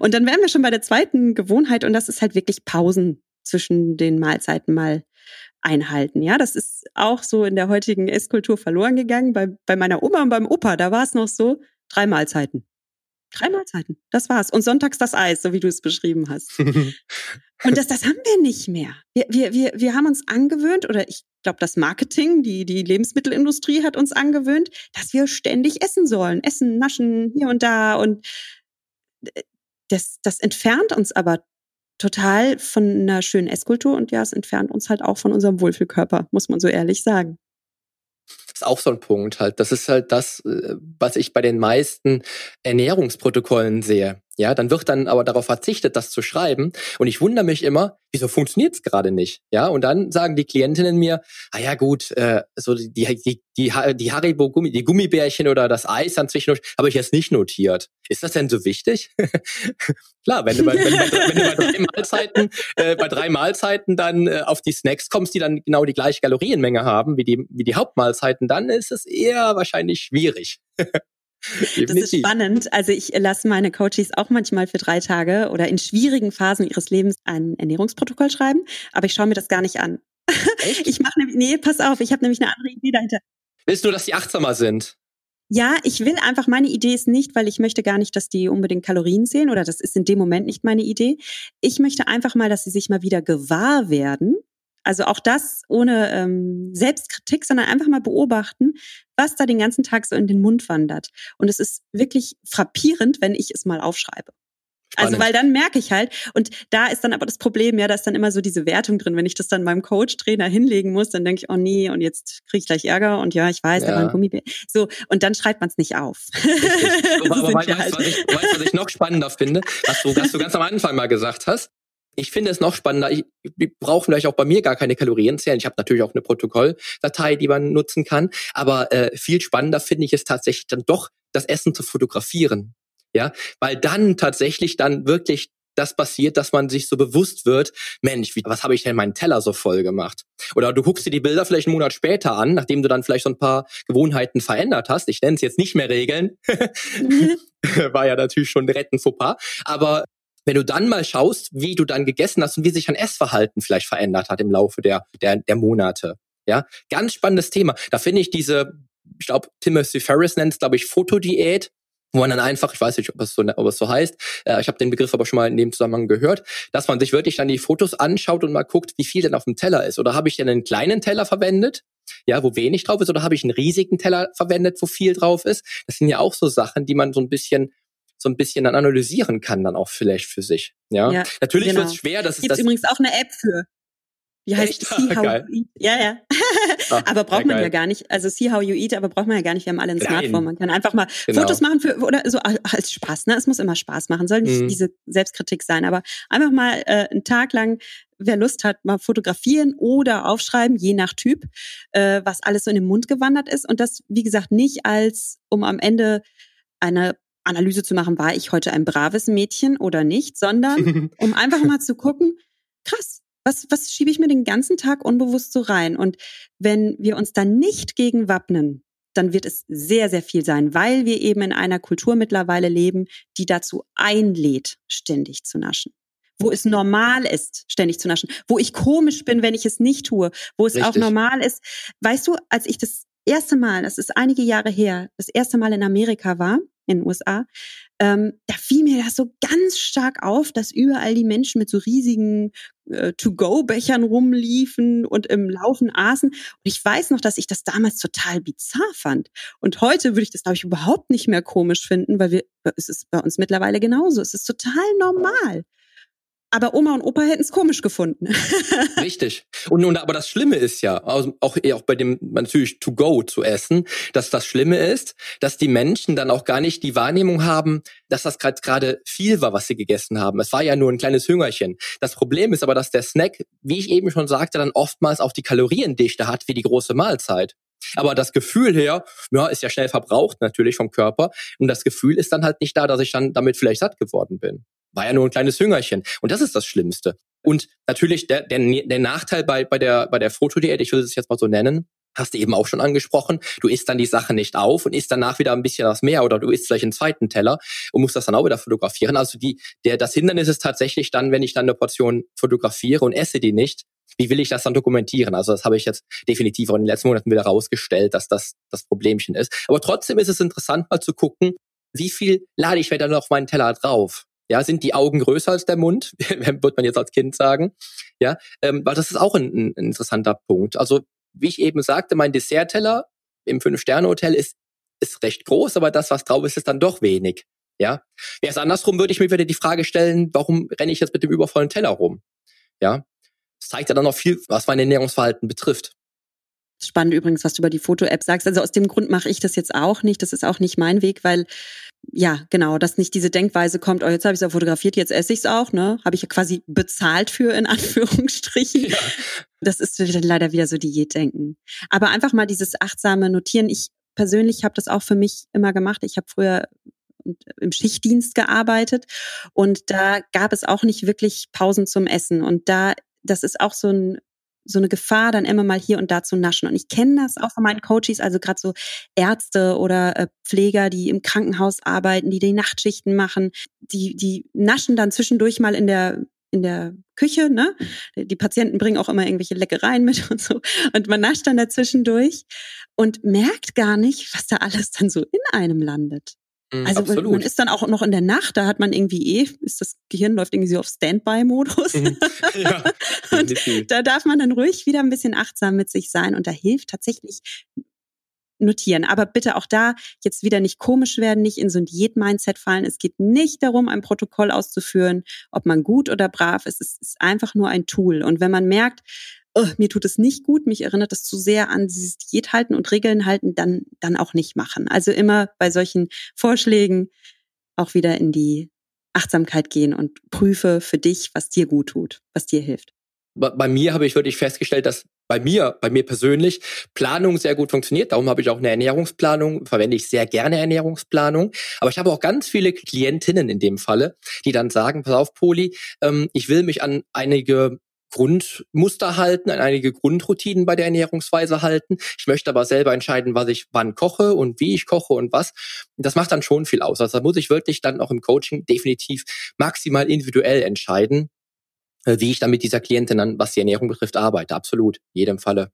Und dann wären wir schon bei der zweiten Gewohnheit und das ist halt wirklich Pausen zwischen den Mahlzeiten mal einhalten. Ja, das ist auch so in der heutigen Esskultur verloren gegangen. Bei, bei meiner Oma und beim Opa, da war es noch so, drei Mahlzeiten. Drei Mahlzeiten, das war's. Und sonntags das Eis, so wie du es beschrieben hast. und das, das haben wir nicht mehr. Wir, wir, wir, wir haben uns angewöhnt, oder ich glaube, das Marketing, die, die Lebensmittelindustrie hat uns angewöhnt, dass wir ständig essen sollen. Essen, naschen, hier und da. Und äh, das, das entfernt uns aber total von einer schönen Esskultur und ja, es entfernt uns halt auch von unserem Wohlfühlkörper, muss man so ehrlich sagen. Das ist auch so ein Punkt halt. Das ist halt das, äh, was ich bei den meisten Ernährungsprotokollen sehe. Ja, dann wird dann aber darauf verzichtet, das zu schreiben. Und ich wundere mich immer, wieso funktioniert es gerade nicht? Ja, und dann sagen die Klientinnen mir, ah ja gut, äh, so die, die, die, die Haribo Gummi, die Gummibärchen oder das Eis dann zwischendurch habe ich jetzt nicht notiert. Ist das denn so wichtig? Klar, wenn du bei, wenn, wenn, wenn du bei drei Mahlzeiten, äh, bei drei Mahlzeiten dann äh, auf die Snacks kommst, die dann genau die gleiche Kalorienmenge haben wie die, wie die Hauptmahlzeiten, dann ist es eher wahrscheinlich schwierig. Das ist spannend. Also ich lasse meine Coaches auch manchmal für drei Tage oder in schwierigen Phasen ihres Lebens ein Ernährungsprotokoll schreiben, aber ich schaue mir das gar nicht an. Echt? Ich mache nämlich, nee, pass auf, ich habe nämlich eine andere Idee dahinter. Willst du, dass die achtsamer sind? Ja, ich will einfach, meine Idee ist nicht, weil ich möchte gar nicht, dass die unbedingt Kalorien sehen oder das ist in dem Moment nicht meine Idee. Ich möchte einfach mal, dass sie sich mal wieder gewahr werden, also auch das ohne ähm, Selbstkritik, sondern einfach mal beobachten, was da den ganzen Tag so in den Mund wandert. Und es ist wirklich frappierend, wenn ich es mal aufschreibe. Spannend. Also, weil dann merke ich halt, und da ist dann aber das Problem, ja, da ist dann immer so diese Wertung drin. Wenn ich das dann meinem Coach-Trainer hinlegen muss, dann denke ich, oh nee, und jetzt kriege ich gleich Ärger und ja, ich weiß, ja. da war ein Gummibär. So, und dann schreibt man es nicht auf. aber, aber weißt, halt. was ich, weißt, was ich noch spannender finde, was du, was du ganz am Anfang mal gesagt hast, ich finde es noch spannender. Ich, ich brauche vielleicht auch bei mir gar keine Kalorien zählen. Ich habe natürlich auch eine Protokolldatei, die man nutzen kann. Aber äh, viel spannender finde ich es tatsächlich dann doch, das Essen zu fotografieren. Ja, weil dann tatsächlich dann wirklich das passiert, dass man sich so bewusst wird, Mensch, wie, was habe ich denn meinen Teller so voll gemacht? Oder du guckst dir die Bilder vielleicht einen Monat später an, nachdem du dann vielleicht so ein paar Gewohnheiten verändert hast. Ich nenne es jetzt nicht mehr Regeln. Mhm. War ja natürlich schon direkt ein Fauxpas. Aber wenn du dann mal schaust, wie du dann gegessen hast und wie sich dein Essverhalten vielleicht verändert hat im Laufe der, der, der Monate. Ja, ganz spannendes Thema. Da finde ich diese, ich glaube, Timothy Ferris nennt es, glaube ich, Fotodiät, wo man dann einfach, ich weiß nicht, ob es so, ob es so heißt, äh, ich habe den Begriff aber schon mal in dem Zusammenhang gehört, dass man sich wirklich dann die Fotos anschaut und mal guckt, wie viel denn auf dem Teller ist. Oder habe ich denn einen kleinen Teller verwendet, ja, wo wenig drauf ist, oder habe ich einen riesigen Teller verwendet, wo viel drauf ist? Das sind ja auch so Sachen, die man so ein bisschen so ein bisschen dann analysieren kann, dann auch vielleicht für sich. Ja, ja natürlich genau. wird es schwer. Das ist das übrigens auch eine App für. Wie heißt Echt? See How geil. You Eat? Ja, ja. Ach, aber braucht man geil. ja gar nicht. Also See How You Eat, aber braucht man ja gar nicht. Wir haben alle ein Nein. Smartphone. Man kann einfach mal genau. Fotos machen für oder so als Spaß. Ne, es muss immer Spaß machen. Soll nicht mhm. diese Selbstkritik sein, aber einfach mal äh, einen Tag lang wer Lust hat, mal fotografieren oder aufschreiben, je nach Typ, äh, was alles so in den Mund gewandert ist. Und das, wie gesagt, nicht als, um am Ende eine Analyse zu machen, war ich heute ein braves Mädchen oder nicht, sondern um einfach mal zu gucken, krass, was, was schiebe ich mir den ganzen Tag unbewusst so rein? Und wenn wir uns dann nicht gegen wappnen, dann wird es sehr, sehr viel sein, weil wir eben in einer Kultur mittlerweile leben, die dazu einlädt, ständig zu naschen. Wo es normal ist, ständig zu naschen. Wo ich komisch bin, wenn ich es nicht tue. Wo es Richtig. auch normal ist. Weißt du, als ich das erste Mal, das ist einige Jahre her, das erste Mal in Amerika war, in den USA, ähm, da fiel mir das so ganz stark auf, dass überall die Menschen mit so riesigen äh, To-Go-Bechern rumliefen und im Laufen aßen. Und ich weiß noch, dass ich das damals total bizarr fand. Und heute würde ich das, glaube ich, überhaupt nicht mehr komisch finden, weil wir, es ist bei uns mittlerweile genauso. Es ist total normal. Aber Oma und Opa hätten es komisch gefunden. Richtig. Und, und aber das Schlimme ist ja, auch, auch bei dem natürlich to go zu essen, dass das Schlimme ist, dass die Menschen dann auch gar nicht die Wahrnehmung haben, dass das gerade viel war, was sie gegessen haben. Es war ja nur ein kleines Hüngerchen. Das Problem ist aber, dass der Snack, wie ich eben schon sagte, dann oftmals auch die Kaloriendichte hat wie die große Mahlzeit. Aber das Gefühl her, ja, ist ja schnell verbraucht natürlich vom Körper. Und das Gefühl ist dann halt nicht da, dass ich dann damit vielleicht satt geworden bin. War ja nur ein kleines Hüngerchen. Und das ist das Schlimmste. Und natürlich der, der, der Nachteil bei, bei der, bei der Fotodiät, ich will es jetzt mal so nennen, hast du eben auch schon angesprochen, du isst dann die Sache nicht auf und isst danach wieder ein bisschen was mehr oder du isst vielleicht einen zweiten Teller und musst das dann auch wieder fotografieren. Also die, der, das Hindernis ist tatsächlich dann, wenn ich dann eine Portion fotografiere und esse die nicht, wie will ich das dann dokumentieren? Also das habe ich jetzt definitiv auch in den letzten Monaten wieder rausgestellt, dass das das Problemchen ist. Aber trotzdem ist es interessant mal zu gucken, wie viel lade ich mir dann auf meinen Teller drauf? Ja, sind die Augen größer als der Mund? wird man jetzt als Kind sagen. Ja, ähm, weil das ist auch ein, ein interessanter Punkt. Also wie ich eben sagte, mein Dessertteller im Fünf-Sterne-Hotel ist, ist recht groß, aber das, was drauf ist, ist dann doch wenig. Ja, wäre es andersrum, würde ich mir wieder die Frage stellen, warum renne ich jetzt mit dem übervollen Teller rum? Ja, das zeigt ja dann noch viel, was mein Ernährungsverhalten betrifft. Spannend übrigens, was du über die Foto-App sagst. Also aus dem Grund mache ich das jetzt auch nicht. Das ist auch nicht mein Weg, weil ja, genau, dass nicht diese Denkweise kommt, oh, jetzt habe ich es ja fotografiert, jetzt esse ich es auch, ne? Habe ich ja quasi bezahlt für, in Anführungsstrichen. Ja. Das ist leider wieder so Diätdenken. Aber einfach mal dieses achtsame Notieren. Ich persönlich habe das auch für mich immer gemacht. Ich habe früher im Schichtdienst gearbeitet und da gab es auch nicht wirklich Pausen zum Essen. Und da, das ist auch so ein so eine Gefahr, dann immer mal hier und da zu naschen. Und ich kenne das auch von meinen Coaches, also gerade so Ärzte oder äh, Pfleger, die im Krankenhaus arbeiten, die die Nachtschichten machen, die, die naschen dann zwischendurch mal in der in der Küche, ne? Die Patienten bringen auch immer irgendwelche Leckereien mit und so. Und man nascht dann dazwischendurch und merkt gar nicht, was da alles dann so in einem landet. Mhm, also Absolut. man ist dann auch noch in der Nacht, da hat man irgendwie eh, ist das Gehirn läuft irgendwie so auf Standby-Modus. Mhm. Ja, und da darf man dann ruhig wieder ein bisschen achtsam mit sich sein und da hilft tatsächlich notieren. Aber bitte auch da jetzt wieder nicht komisch werden, nicht in so ein Diät-Mindset fallen. Es geht nicht darum, ein Protokoll auszuführen, ob man gut oder brav ist. Es ist einfach nur ein Tool. Und wenn man merkt, oh, mir tut es nicht gut, mich erinnert das zu sehr an dieses Diät halten und Regeln halten, dann, dann auch nicht machen. Also immer bei solchen Vorschlägen auch wieder in die Achtsamkeit gehen und prüfe für dich, was dir gut tut, was dir hilft. Bei mir habe ich wirklich festgestellt, dass bei mir, bei mir persönlich, Planung sehr gut funktioniert. Darum habe ich auch eine Ernährungsplanung, verwende ich sehr gerne Ernährungsplanung. Aber ich habe auch ganz viele Klientinnen in dem Falle, die dann sagen, pass auf, Poli, ähm, ich will mich an einige Grundmuster halten, an einige Grundroutinen bei der Ernährungsweise halten. Ich möchte aber selber entscheiden, was ich wann koche und wie ich koche und was. Das macht dann schon viel aus. Also da muss ich wirklich dann auch im Coaching definitiv maximal individuell entscheiden, äh, wie ich dann mit dieser Klientin dann, was die Ernährung betrifft, arbeite. Absolut, in jedem Falle.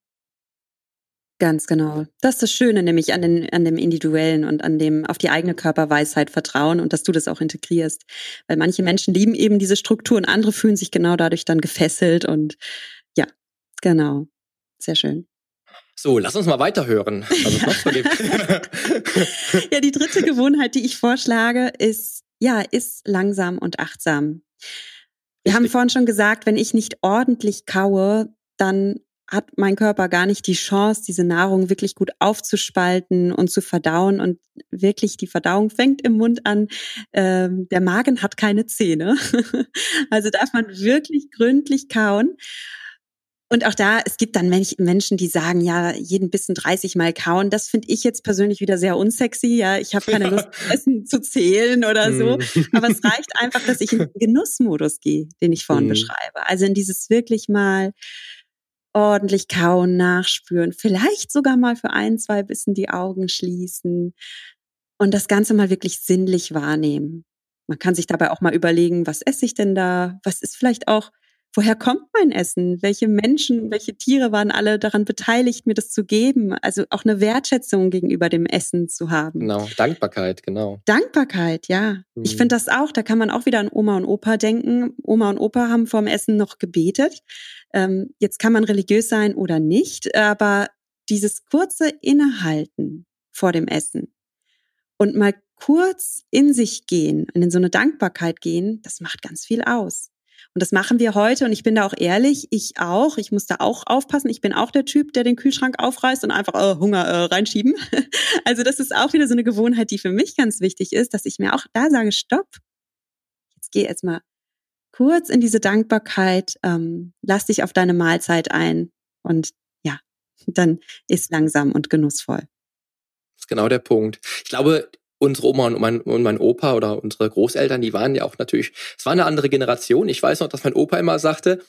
Ganz genau. Das ist das Schöne, nämlich an, den, an dem Individuellen und an dem auf die eigene Körperweisheit vertrauen und dass du das auch integrierst. Weil manche Menschen lieben eben diese Struktur und andere fühlen sich genau dadurch dann gefesselt und ja, genau. Sehr schön. So, lass uns mal weiterhören. Was ja, die dritte Gewohnheit, die ich vorschlage, ist, ja, ist langsam und achtsam. Wir haben vorhin schon gesagt, wenn ich nicht ordentlich kaue, dann hat mein Körper gar nicht die Chance, diese Nahrung wirklich gut aufzuspalten und zu verdauen. Und wirklich, die Verdauung fängt im Mund an. Ähm, der Magen hat keine Zähne. also darf man wirklich gründlich kauen. Und auch da, es gibt dann Menschen, die sagen, ja, jeden Bissen 30 Mal kauen. Das finde ich jetzt persönlich wieder sehr unsexy. Ja, ich habe keine Lust, Essen zu zählen oder so. Mhm. Aber es reicht einfach, dass ich in den Genussmodus gehe, den ich vorhin mhm. beschreibe. Also in dieses wirklich mal ordentlich kauen, nachspüren, vielleicht sogar mal für ein, zwei Bissen die Augen schließen und das Ganze mal wirklich sinnlich wahrnehmen. Man kann sich dabei auch mal überlegen, was esse ich denn da? Was ist vielleicht auch woher kommt mein Essen? Welche Menschen, welche Tiere waren alle daran beteiligt, mir das zu geben? Also auch eine Wertschätzung gegenüber dem Essen zu haben. Genau, Dankbarkeit, genau. Dankbarkeit, ja. Mhm. Ich finde das auch, da kann man auch wieder an Oma und Opa denken. Oma und Opa haben vorm Essen noch gebetet. Ähm, jetzt kann man religiös sein oder nicht, aber dieses kurze Innehalten vor dem Essen und mal kurz in sich gehen und in so eine Dankbarkeit gehen, das macht ganz viel aus. Und das machen wir heute und ich bin da auch ehrlich, ich auch, ich muss da auch aufpassen. Ich bin auch der Typ, der den Kühlschrank aufreißt und einfach äh, Hunger äh, reinschieben. also das ist auch wieder so eine Gewohnheit, die für mich ganz wichtig ist, dass ich mir auch da sage, stopp, jetzt geh jetzt mal kurz in diese Dankbarkeit, ähm, lass dich auf deine Mahlzeit ein und ja, dann ist langsam und genussvoll. Das ist genau der Punkt. Ich glaube, unsere Oma und mein, und mein Opa oder unsere Großeltern, die waren ja auch natürlich, es war eine andere Generation. Ich weiß noch, dass mein Opa immer sagte,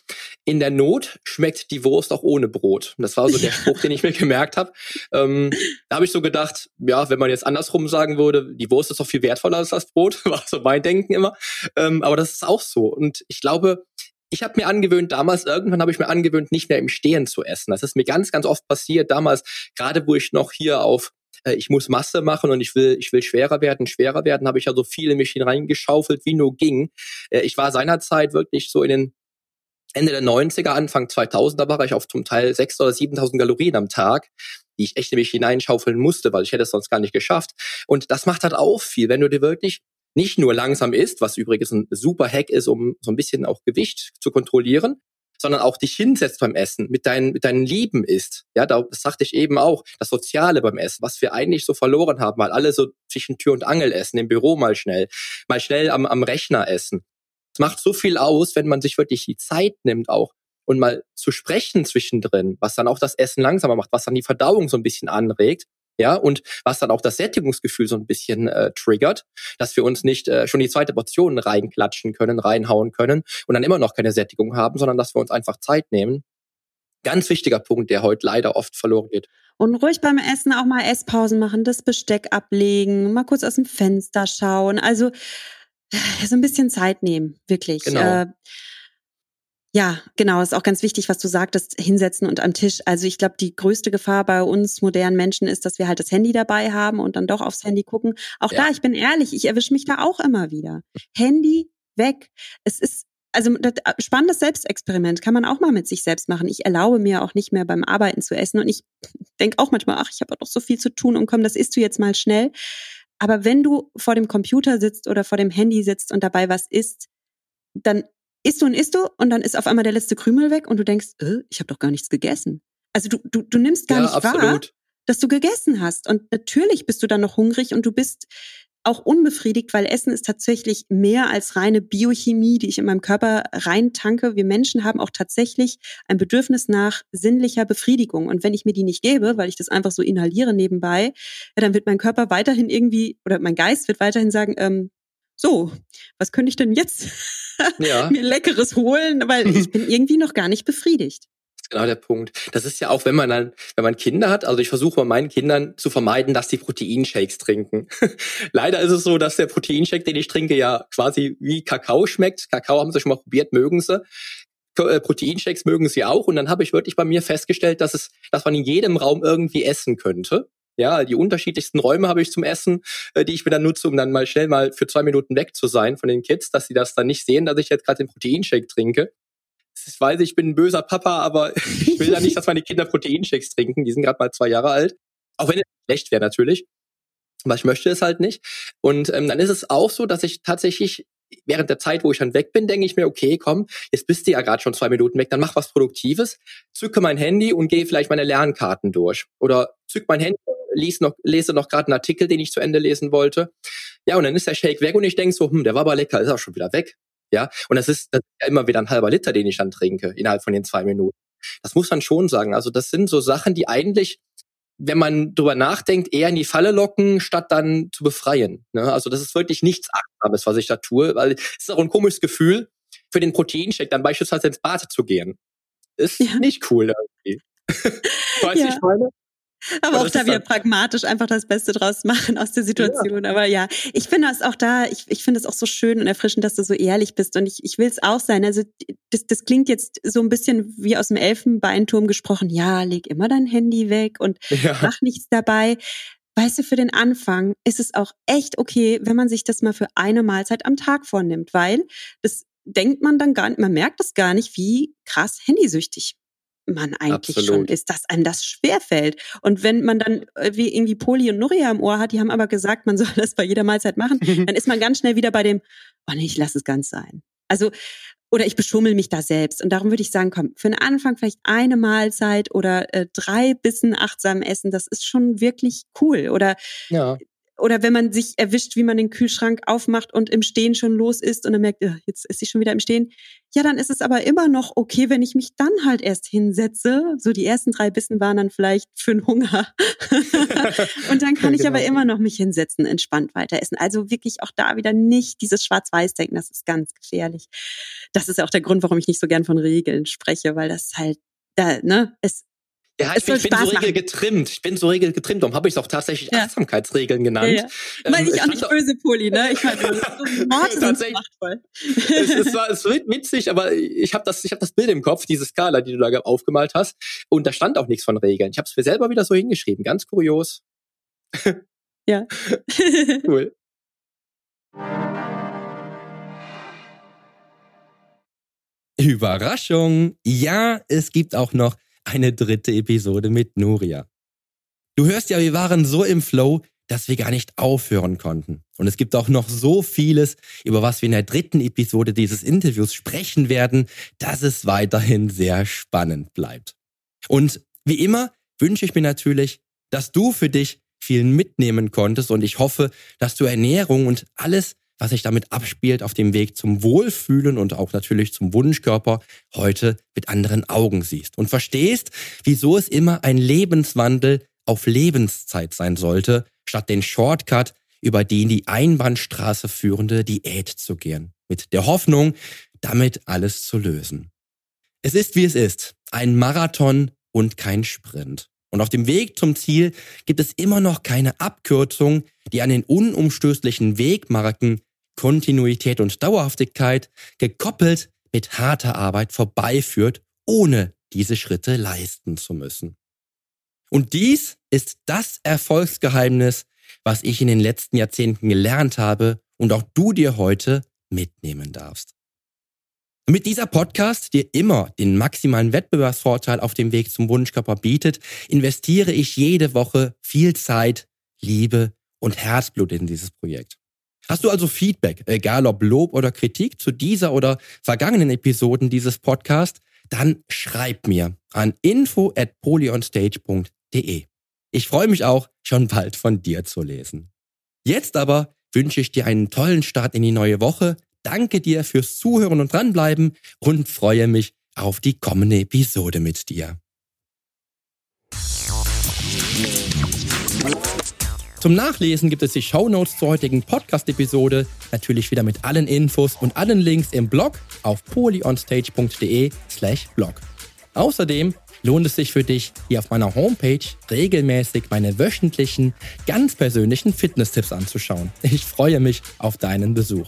in der Not schmeckt die Wurst auch ohne Brot. Und das war so der Spruch, den ich mir gemerkt habe. Ähm, da habe ich so gedacht, ja, wenn man jetzt andersrum sagen würde, die Wurst ist doch viel wertvoller als das Brot, war so mein Denken immer. Ähm, aber das ist auch so. Und ich glaube, ich habe mir angewöhnt, damals, irgendwann habe ich mir angewöhnt, nicht mehr im Stehen zu essen. Das ist mir ganz, ganz oft passiert. Damals, gerade wo ich noch hier auf äh, ich muss Masse machen und ich will, ich will schwerer werden, schwerer werden, habe ich ja so viel in mich hineingeschaufelt, wie nur ging. Äh, ich war seinerzeit wirklich so in den Ende der 90er, Anfang 2000er war ich auf zum Teil 6.000 oder 7.000 Kalorien am Tag, die ich echt in mich hineinschaufeln musste, weil ich hätte es sonst gar nicht geschafft. Und das macht halt auch viel, wenn du dir wirklich nicht nur langsam isst, was übrigens ein super Hack ist, um so ein bisschen auch Gewicht zu kontrollieren, sondern auch dich hinsetzt beim Essen, mit deinen, mit deinen Lieben isst. Ja, da, das sagte ich eben auch, das Soziale beim Essen, was wir eigentlich so verloren haben, weil alle so zwischen Tür und Angel essen, im Büro mal schnell, mal schnell am, am Rechner essen. Es macht so viel aus, wenn man sich wirklich die Zeit nimmt auch und mal zu sprechen zwischendrin, was dann auch das Essen langsamer macht, was dann die Verdauung so ein bisschen anregt ja, und was dann auch das Sättigungsgefühl so ein bisschen äh, triggert, dass wir uns nicht äh, schon die zweite Portion reinklatschen können, reinhauen können und dann immer noch keine Sättigung haben, sondern dass wir uns einfach Zeit nehmen. Ganz wichtiger Punkt, der heute leider oft verloren geht. Und ruhig beim Essen auch mal Esspausen machen, das Besteck ablegen, mal kurz aus dem Fenster schauen. Also äh, so ein bisschen Zeit nehmen, wirklich. Genau. Äh, ja, genau, ist auch ganz wichtig, was du sagtest, hinsetzen und am Tisch. Also ich glaube, die größte Gefahr bei uns modernen Menschen ist, dass wir halt das Handy dabei haben und dann doch aufs Handy gucken. Auch ja. da, ich bin ehrlich, ich erwische mich da auch immer wieder. Handy weg. Es ist also das, äh, spannendes Selbstexperiment kann man auch mal mit sich selbst machen. Ich erlaube mir auch nicht mehr beim Arbeiten zu essen und ich denke auch manchmal, ach, ich habe doch so viel zu tun und komm, das isst du jetzt mal schnell. Aber wenn du vor dem Computer sitzt oder vor dem Handy sitzt und dabei was isst, dann isst du und isst du und dann ist auf einmal der letzte Krümel weg und du denkst, äh, ich habe doch gar nichts gegessen. Also du, du, du nimmst gar ja, nicht absolut. wahr, dass du gegessen hast. Und natürlich bist du dann noch hungrig und du bist auch unbefriedigt, weil Essen ist tatsächlich mehr als reine Biochemie, die ich in meinem Körper reintanke. Wir Menschen haben auch tatsächlich ein Bedürfnis nach sinnlicher Befriedigung. Und wenn ich mir die nicht gebe, weil ich das einfach so inhaliere nebenbei, ja, dann wird mein Körper weiterhin irgendwie oder mein Geist wird weiterhin sagen, ähm, so, was könnte ich denn jetzt ja. mir Leckeres holen, weil ich bin irgendwie noch gar nicht befriedigt. Das ist genau der Punkt. Das ist ja auch, wenn man dann, wenn man Kinder hat, also ich versuche bei meinen Kindern zu vermeiden, dass sie Proteinshakes trinken. Leider ist es so, dass der Proteinshake, den ich trinke, ja quasi wie Kakao schmeckt. Kakao haben sie schon mal probiert, mögen sie. Äh, Proteinshakes mögen sie auch. Und dann habe ich wirklich bei mir festgestellt, dass es, dass man in jedem Raum irgendwie essen könnte. Ja, die unterschiedlichsten Räume habe ich zum Essen, äh, die ich mir dann nutze, um dann mal schnell mal für zwei Minuten weg zu sein von den Kids, dass sie das dann nicht sehen, dass ich jetzt gerade den Proteinshake trinke. Ich weiß, ich bin ein böser Papa, aber ich will ja nicht, dass meine Kinder Proteinshakes trinken. Die sind gerade mal zwei Jahre alt. Auch wenn es schlecht wäre natürlich. Aber ich möchte es halt nicht. Und ähm, dann ist es auch so, dass ich tatsächlich während der Zeit, wo ich dann weg bin, denke ich mir, okay, komm, jetzt bist du ja gerade schon zwei Minuten weg, dann mach was Produktives, zücke mein Handy und gehe vielleicht meine Lernkarten durch. Oder zück mein Handy, lese noch, lese noch gerade einen Artikel, den ich zu Ende lesen wollte. Ja, und dann ist der Shake weg und ich denke so, hm, der war aber lecker, ist auch schon wieder weg. Ja, und das ist, das ist ja immer wieder ein halber Liter, den ich dann trinke, innerhalb von den zwei Minuten. Das muss man schon sagen. Also das sind so Sachen, die eigentlich wenn man drüber nachdenkt, eher in die Falle locken, statt dann zu befreien. Ne? Also das ist wirklich nichts Achtsames, was ich da tue, weil es ist auch ein komisches Gefühl, für den Proteinshake dann beispielsweise ins Bad zu gehen. Ist ja. nicht cool irgendwie. weißt ja. ich meine? Aber auch da wieder pragmatisch einfach das Beste draus machen aus der Situation. Ja. Aber ja, ich finde das auch da, ich, ich finde es auch so schön und erfrischend, dass du so ehrlich bist. Und ich, ich will es auch sein. Also das, das klingt jetzt so ein bisschen wie aus dem Elfenbeinturm gesprochen. Ja, leg immer dein Handy weg und ja. mach nichts dabei. Weißt du, für den Anfang ist es auch echt okay, wenn man sich das mal für eine Mahlzeit am Tag vornimmt, weil das denkt man dann gar nicht, man merkt das gar nicht, wie krass handysüchtig man eigentlich Absolut. schon ist, dass einem das schwerfällt. Und wenn man dann äh, wie irgendwie Poli und Nuria im Ohr hat, die haben aber gesagt, man soll das bei jeder Mahlzeit machen, dann ist man ganz schnell wieder bei dem, oh nee, ich lasse es ganz sein. Also, oder ich beschummel mich da selbst. Und darum würde ich sagen, komm, für den Anfang vielleicht eine Mahlzeit oder äh, drei Bissen achtsam essen, das ist schon wirklich cool. Oder ja oder wenn man sich erwischt, wie man den Kühlschrank aufmacht und im Stehen schon los ist und dann merkt, jetzt ist sie schon wieder im Stehen. Ja, dann ist es aber immer noch okay, wenn ich mich dann halt erst hinsetze. So die ersten drei Bissen waren dann vielleicht für den Hunger. und dann kann ich genau. aber immer noch mich hinsetzen, entspannt weiter essen. Also wirklich auch da wieder nicht dieses Schwarz-Weiß-Denken, das ist ganz gefährlich. Das ist auch der Grund, warum ich nicht so gern von Regeln spreche, weil das halt da, ne, es ja, ich, bin, ich bin so regelgetrimmt. Ich bin so regelgetrimmt. Darum habe ich es auch tatsächlich ja. Achtsamkeitsregeln genannt. Ja, ja. Ähm, meine ich auch nicht böse, Poli, ne? Ich meine, Worte sind machtvoll. es, es, war, es wird witzig, aber ich habe das, ich hab das Bild im Kopf, diese Skala, die du da aufgemalt hast. Und da stand auch nichts von Regeln. Ich habe es mir selber wieder so hingeschrieben. Ganz kurios. ja. cool. Überraschung! Ja, es gibt auch noch eine dritte Episode mit Nuria. Du hörst ja, wir waren so im Flow, dass wir gar nicht aufhören konnten. Und es gibt auch noch so vieles, über was wir in der dritten Episode dieses Interviews sprechen werden, dass es weiterhin sehr spannend bleibt. Und wie immer wünsche ich mir natürlich, dass du für dich viel mitnehmen konntest und ich hoffe, dass du Ernährung und alles, was sich damit abspielt auf dem Weg zum Wohlfühlen und auch natürlich zum Wunschkörper heute mit anderen Augen siehst und verstehst, wieso es immer ein Lebenswandel auf Lebenszeit sein sollte, statt den Shortcut über die in die Einbahnstraße führende Diät zu gehen, mit der Hoffnung, damit alles zu lösen. Es ist wie es ist, ein Marathon und kein Sprint. Und auf dem Weg zum Ziel gibt es immer noch keine Abkürzung, die an den unumstößlichen Wegmarken Kontinuität und Dauerhaftigkeit gekoppelt mit harter Arbeit vorbeiführt, ohne diese Schritte leisten zu müssen. Und dies ist das Erfolgsgeheimnis, was ich in den letzten Jahrzehnten gelernt habe und auch du dir heute mitnehmen darfst. Damit dieser Podcast dir immer den maximalen Wettbewerbsvorteil auf dem Weg zum Wunschkörper bietet, investiere ich jede Woche viel Zeit, Liebe und Herzblut in dieses Projekt. Hast du also Feedback, egal ob Lob oder Kritik zu dieser oder vergangenen Episoden dieses Podcasts, dann schreib mir an info at polyonstage.de. Ich freue mich auch, schon bald von dir zu lesen. Jetzt aber wünsche ich dir einen tollen Start in die neue Woche danke dir fürs Zuhören und dranbleiben und freue mich auf die kommende Episode mit dir. Zum Nachlesen gibt es die Shownotes zur heutigen Podcast-Episode, natürlich wieder mit allen Infos und allen Links im Blog auf polyonstage.de slash blog. Außerdem lohnt es sich für dich, hier auf meiner Homepage regelmäßig meine wöchentlichen, ganz persönlichen Fitness-Tipps anzuschauen. Ich freue mich auf deinen Besuch.